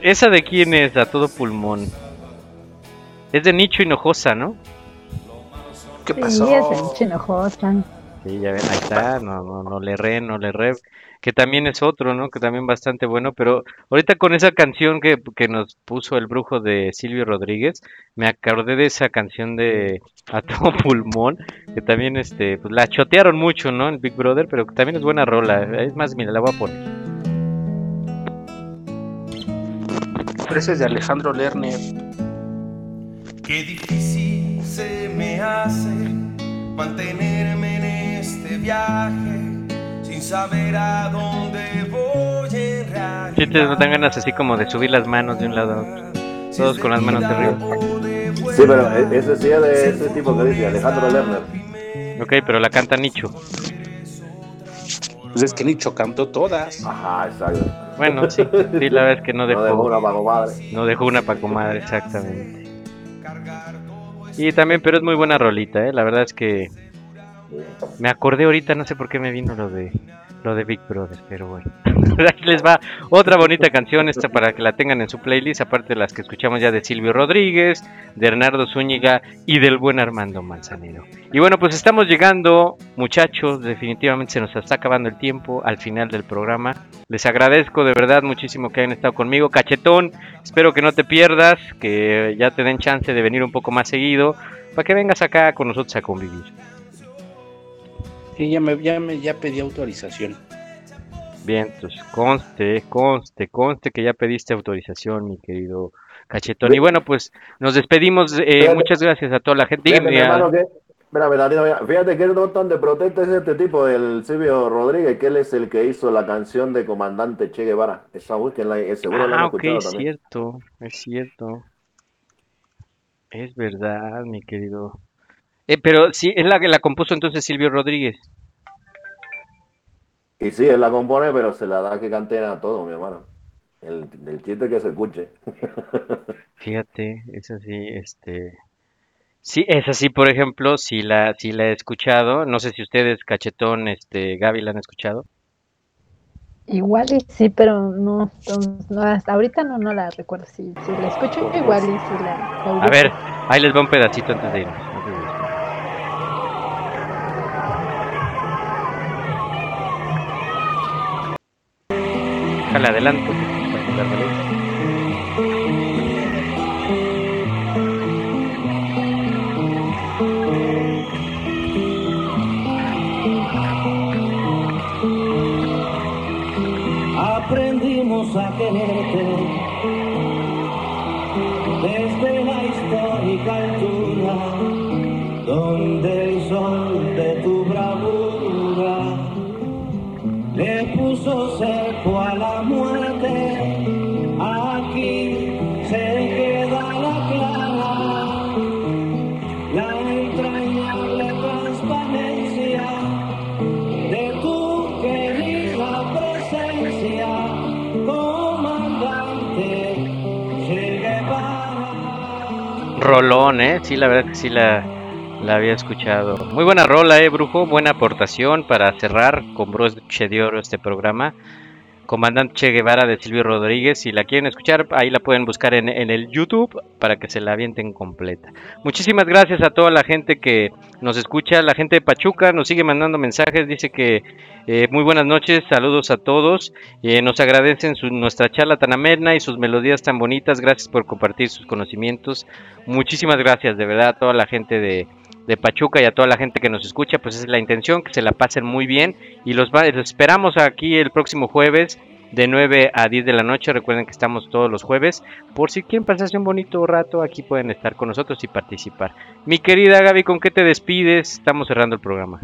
¿Esa de quién es? A todo pulmón. Es de Nicho Hinojosa, ¿no? ¿Qué Sí, pasó? es el chinojosa. Sí, ya ven, ahí está, no, no, no le re, no le re, que también es otro, ¿no? Que también bastante bueno, pero ahorita con esa canción que, que nos puso el brujo de Silvio Rodríguez, me acordé de esa canción de A todo pulmón, que también, este, pues la chotearon mucho, ¿no? En Big Brother, pero que también es buena rola, es más, mira, la voy a poner. Es de Alejandro Lerner. Qué difícil se me hace mantenerme en viaje sin saber a dónde voy en realidad. Si te dan ganas así como de subir las manos de un lado a otro, todos con las manos arriba. Sí, pero e- ese sí es de ese tipo que dice Alejandro Lerner. Ok, pero la canta Nicho. Pues es que Nicho cantó todas. Ajá, exacto. Bueno, sí, sí, la verdad es que no dejó, No dejó una para comadre. no dejó una para comadre, exactamente. Y también, pero es muy buena rolita, ¿eh? La verdad es que me acordé ahorita, no sé por qué me vino lo de lo de Big Brother, pero bueno. Ahí les va otra bonita canción esta para que la tengan en su playlist, aparte de las que escuchamos ya de Silvio Rodríguez, de Bernardo Zúñiga y del buen Armando Manzanero. Y bueno, pues estamos llegando, muchachos, definitivamente se nos está acabando el tiempo al final del programa. Les agradezco de verdad muchísimo que hayan estado conmigo. Cachetón, espero que no te pierdas, que ya te den chance de venir un poco más seguido, para que vengas acá con nosotros a convivir. Sí, ya me, ya me, ya pedí autorización. Bien, pues conste, conste, conste que ya pediste autorización, mi querido Cachetón. Y bueno, pues nos despedimos. eh, Fíjate. muchas gracias a toda la gente. Fíjate, mi Dígame, hermano, a- que, mira, mira, mira, fíjate que el botón de protesta es este tipo, el Silvio Rodríguez, que él es el que hizo la canción de Comandante Che Guevara. Esa búsquenla, eh, seguro la han Ah, ok, escuchado es también. cierto, es cierto. Es verdad, mi querido. Eh, pero sí, es la que la compuso entonces Silvio Rodríguez. Y sí, él la compone, pero se la da que canten a todo, mi hermano. El, el chiste que se escuche. Fíjate, es así, este. Sí, es así, por ejemplo, si la, si la he escuchado, no sé si ustedes, Cachetón, este, Gaby, la han escuchado. Igual y sí, pero no, no, hasta ahorita no, no la recuerdo. Si, si la escucho, igual y si la, la A ver, ahí les va un pedacito antes de irnos. Déjale adelanto. Rolón, ¿eh? Sí, la verdad que sí la, había escuchado. Muy buena rola, ¿eh, Brujo? Buena aportación para cerrar con broche de oro este programa. Comandante Che Guevara de Silvio Rodríguez. Si la quieren escuchar, ahí la pueden buscar en, el YouTube para que se la avienten completa. Muchísimas gracias a toda la gente que nos escucha. La gente de Pachuca nos sigue mandando mensajes. Dice que eh, muy buenas noches, saludos a todos. Eh, nos agradecen su- nuestra charla tan amena y sus melodías tan bonitas. Gracias por compartir sus conocimientos. Muchísimas gracias, de verdad, a toda la gente de, de Pachuca y a toda la gente que nos escucha. Pues es la intención, que se la pasen muy bien. Y los, va- esperamos aquí el próximo jueves de 9 a 10 de la noche. Recuerden que estamos todos los jueves. Por si quieren pasarse un bonito rato, aquí pueden estar con nosotros y participar. Mi querida Gaby, ¿con qué te despides? Estamos cerrando el programa.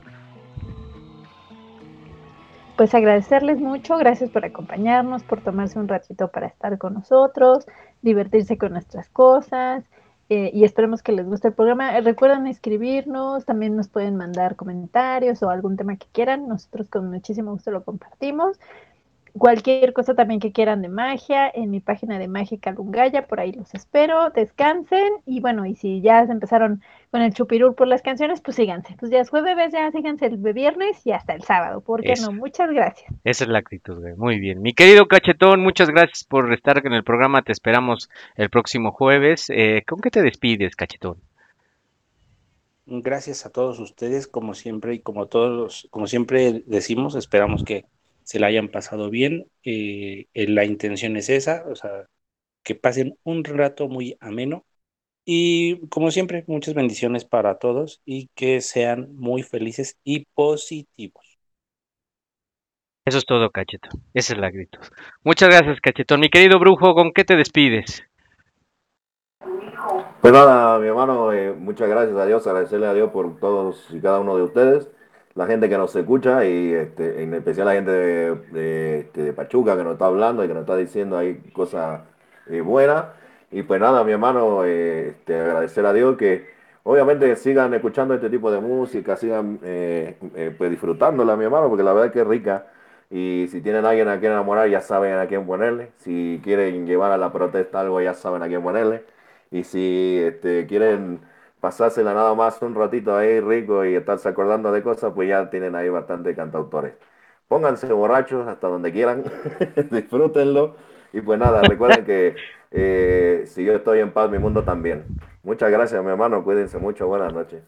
Pues agradecerles mucho, gracias por acompañarnos, por tomarse un ratito para estar con nosotros, divertirse con nuestras cosas eh, y esperemos que les guste el programa. Eh, recuerden escribirnos, también nos pueden mandar comentarios o algún tema que quieran, nosotros con muchísimo gusto lo compartimos. Cualquier cosa también que quieran de magia, en mi página de Mágica Lungaya, por ahí los espero, descansen y bueno, y si ya se empezaron con el chupirul por las canciones, pues síganse. Pues ya es jueves, ya síganse el viernes y hasta el sábado, ¿por qué Eso. no? Muchas gracias. Esa es la actitud, güey. Muy bien. Mi querido Cachetón, muchas gracias por estar en el programa. Te esperamos el próximo jueves. Eh, ¿Con qué te despides, Cachetón? Gracias a todos ustedes, como siempre, y como todos, como siempre decimos, esperamos que se la hayan pasado bien. eh, eh, la intención es esa, o sea, que pasen un rato muy ameno. Y como siempre, muchas bendiciones para todos y que sean muy felices y positivos. Eso es todo, Cachetón. Esa es la actitud. Muchas gracias, Cachetón. Mi querido Brujo, ¿con qué te despides? Pues nada, mi hermano, eh, muchas gracias a Dios, agradecerle a Dios por todos y cada uno de ustedes, la gente que nos escucha y este, en especial la gente este, de Pachuca que nos está hablando y que nos está diciendo ahí cosas eh, buenas. Y pues nada, mi hermano, eh, este, agradecer a Dios que obviamente sigan escuchando este tipo de música, sigan eh, eh, pues disfrutándola, mi hermano, porque la verdad es que es rica. Y si tienen a alguien a quien enamorar, ya saben a quién ponerle. Si quieren llevar a la protesta algo, ya saben a quién ponerle. Y si este, quieren pasársela nada más un ratito ahí rico y estarse acordando de cosas, pues ya tienen ahí bastante cantautores. pónganse borrachos hasta donde quieran, disfrútenlo. Y pues nada, recuerden que eh, si yo estoy en paz, mi mundo también. Muchas gracias, mi hermano. Cuídense mucho. Buenas noches.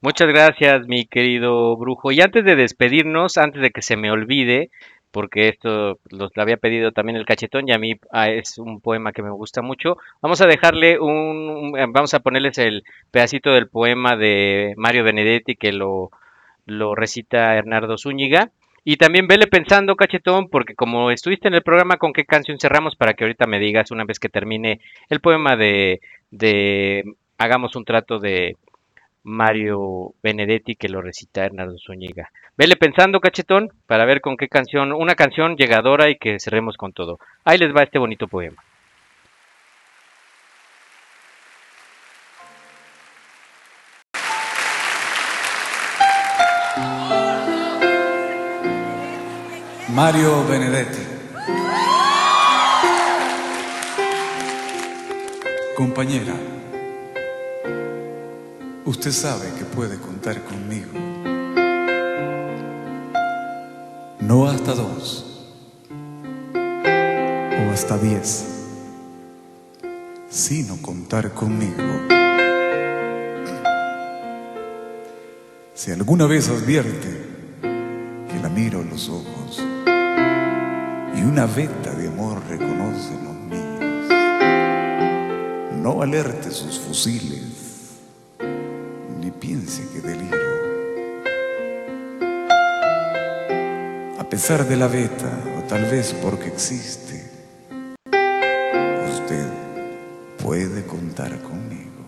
Muchas gracias, mi querido brujo. Y antes de despedirnos, antes de que se me olvide, porque esto lo había pedido también el cachetón y a mí ah, es un poema que me gusta mucho. Vamos a dejarle un, eh, vamos a ponerles el pedacito del poema de Mario Benedetti que lo, lo recita Hernando Zúñiga. Y también vele pensando, cachetón, porque como estuviste en el programa, ¿con qué canción cerramos? Para que ahorita me digas una vez que termine el poema de, de Hagamos un trato de Mario Benedetti que lo recita Hernando Zúñiga. Vele pensando, cachetón, para ver con qué canción, una canción llegadora y que cerremos con todo. Ahí les va este bonito poema. Mario Benedetti. Compañera, usted sabe que puede contar conmigo. No hasta dos o hasta diez, sino contar conmigo. Si alguna vez advierte que la miro a los ojos y una veta de amor reconoce los míos, no alerte sus fusiles piense que deliro. A pesar de la veta, o tal vez porque existe, usted puede contar conmigo.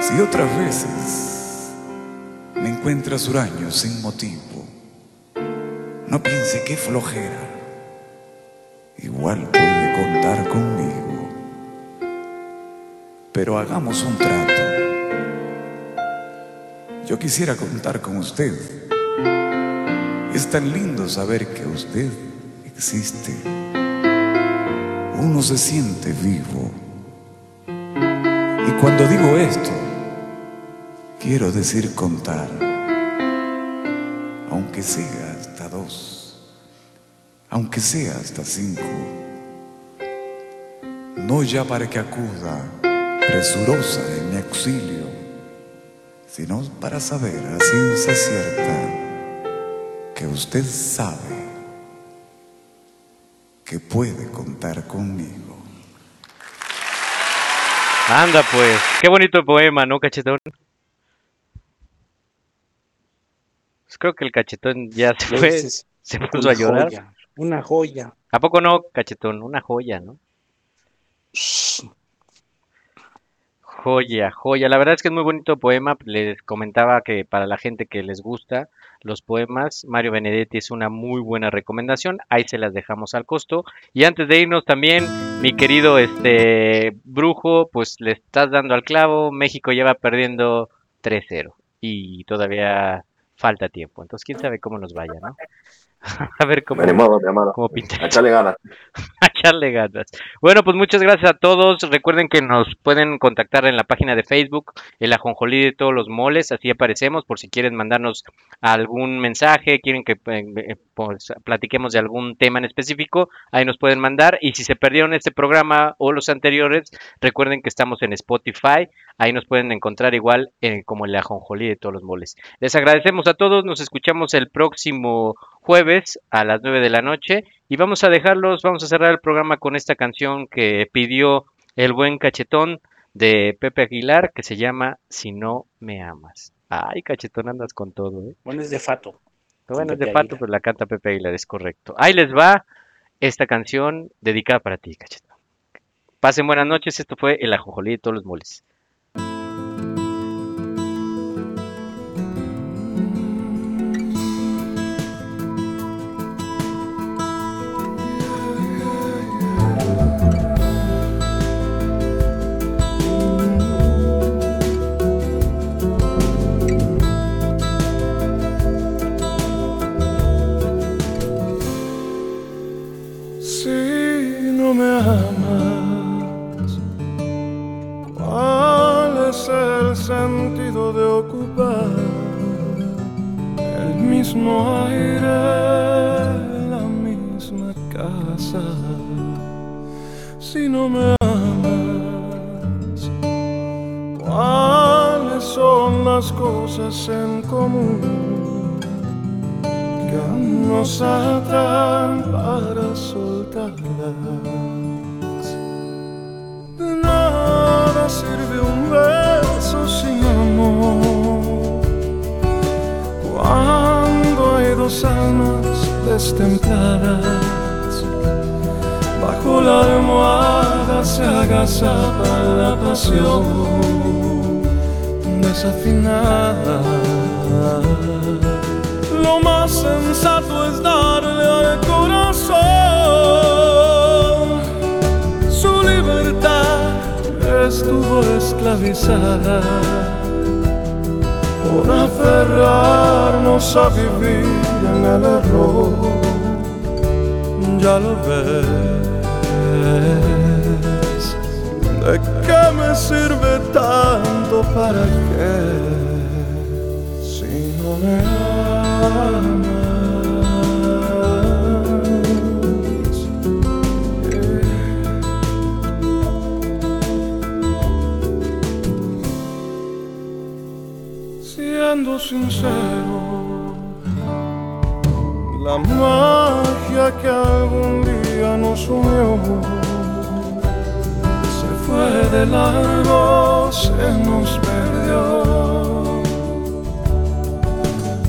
Si otras veces me encuentras huraño sin motivo, no piense que flojera. Igual puede contar conmigo. Pero hagamos un trato. Yo quisiera contar con usted. Es tan lindo saber que usted existe. Uno se siente vivo. Y cuando digo esto, quiero decir contar aunque sea hasta dos, aunque sea hasta cinco, no ya para que acuda presurosa en mi auxilio, sino para saber a ciencia cierta que usted sabe que puede contar conmigo. Anda pues, qué bonito poema, ¿no, cachetón? Pues creo que el cachetón ya se fue, se puso a llorar. joya, Una joya. ¿A poco no, cachetón? Una joya, ¿no? Joya, joya. La verdad es que es muy bonito poema. Les comentaba que para la gente que les gusta los poemas, Mario Benedetti es una muy buena recomendación. Ahí se las dejamos al costo. Y antes de irnos también, mi querido este brujo, pues le estás dando al clavo. México lleva perdiendo 3-0 y todavía falta tiempo. Entonces, quién sabe cómo nos vaya, ¿no? A ver cómo, cómo pinta A echarle ganas. a Bueno, pues muchas gracias a todos. Recuerden que nos pueden contactar en la página de Facebook, el ajonjolí de todos los moles, así aparecemos por si quieren mandarnos algún mensaje, quieren que eh, eh, pues, platiquemos de algún tema en específico, ahí nos pueden mandar. Y si se perdieron este programa o los anteriores, recuerden que estamos en Spotify, ahí nos pueden encontrar igual eh, como el ajonjolí de todos los moles. Les agradecemos a todos, nos escuchamos el próximo jueves a las 9 de la noche y vamos a dejarlos, vamos a cerrar el programa con esta canción que pidió el buen cachetón de Pepe Aguilar que se llama Si no me amas. Ay, cachetón, andas con todo, ¿eh? Bueno, es de Fato. Bueno, es de Aguilar. pero la canta Pepe Aguilar, es correcto. Ahí les va esta canción dedicada para ti, cachetón. Pasen buenas noches, esto fue El Ajonjolí de todos los moles. Sentido de ocupar mis mismo aire, la misma casa. Si no me amas, ¿cuáles son las cosas en común que nos atan para soltarlas? De nada sirve un almas destempladas. Bajo la almohada se agazapa la pasión desafinada. Lo más sensato es darle al corazón su libertad estuvo esclavizada por aferrarnos a vivir en el error. Ya lo ves, ¿de qué me sirve tanto para qué si no me amas? Siendo sincero, la magia que algún día nos unió se fue de largo, se nos perdió.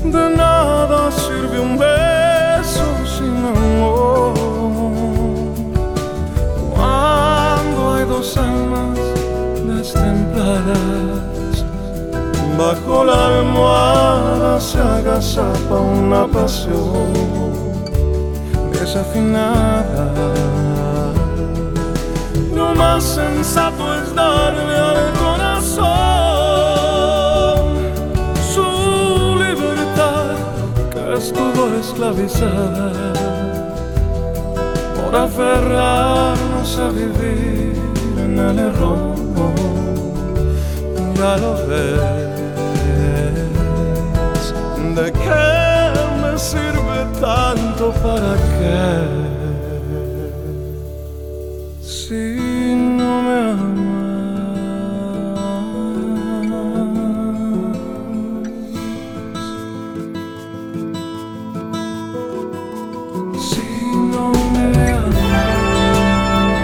De nada sirve un beso sin amor cuando hay dos almas destempladas. Bajo la almohada se agazapa una pasión desafinada. Lo más sensato es darle al corazón su libertad que estuvo esclavizada por aferrarnos a vivir en el error. Ya lo ves. ¿De qué me sirve tanto para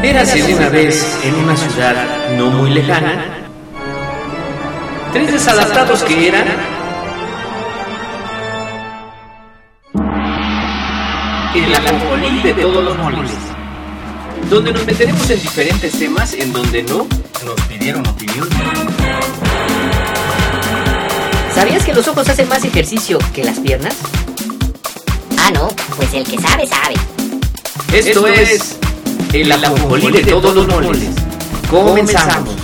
Érase una vez en una ciudad no muy lejana, tres desadaptados que eran de todos los moles, donde nos meteremos en diferentes temas en donde no nos pidieron opinión. ¿Sabías que los ojos hacen más ejercicio que las piernas? Ah, no, pues el que sabe, sabe. Esto es el ajonjolí de todos los moles. Comenzamos.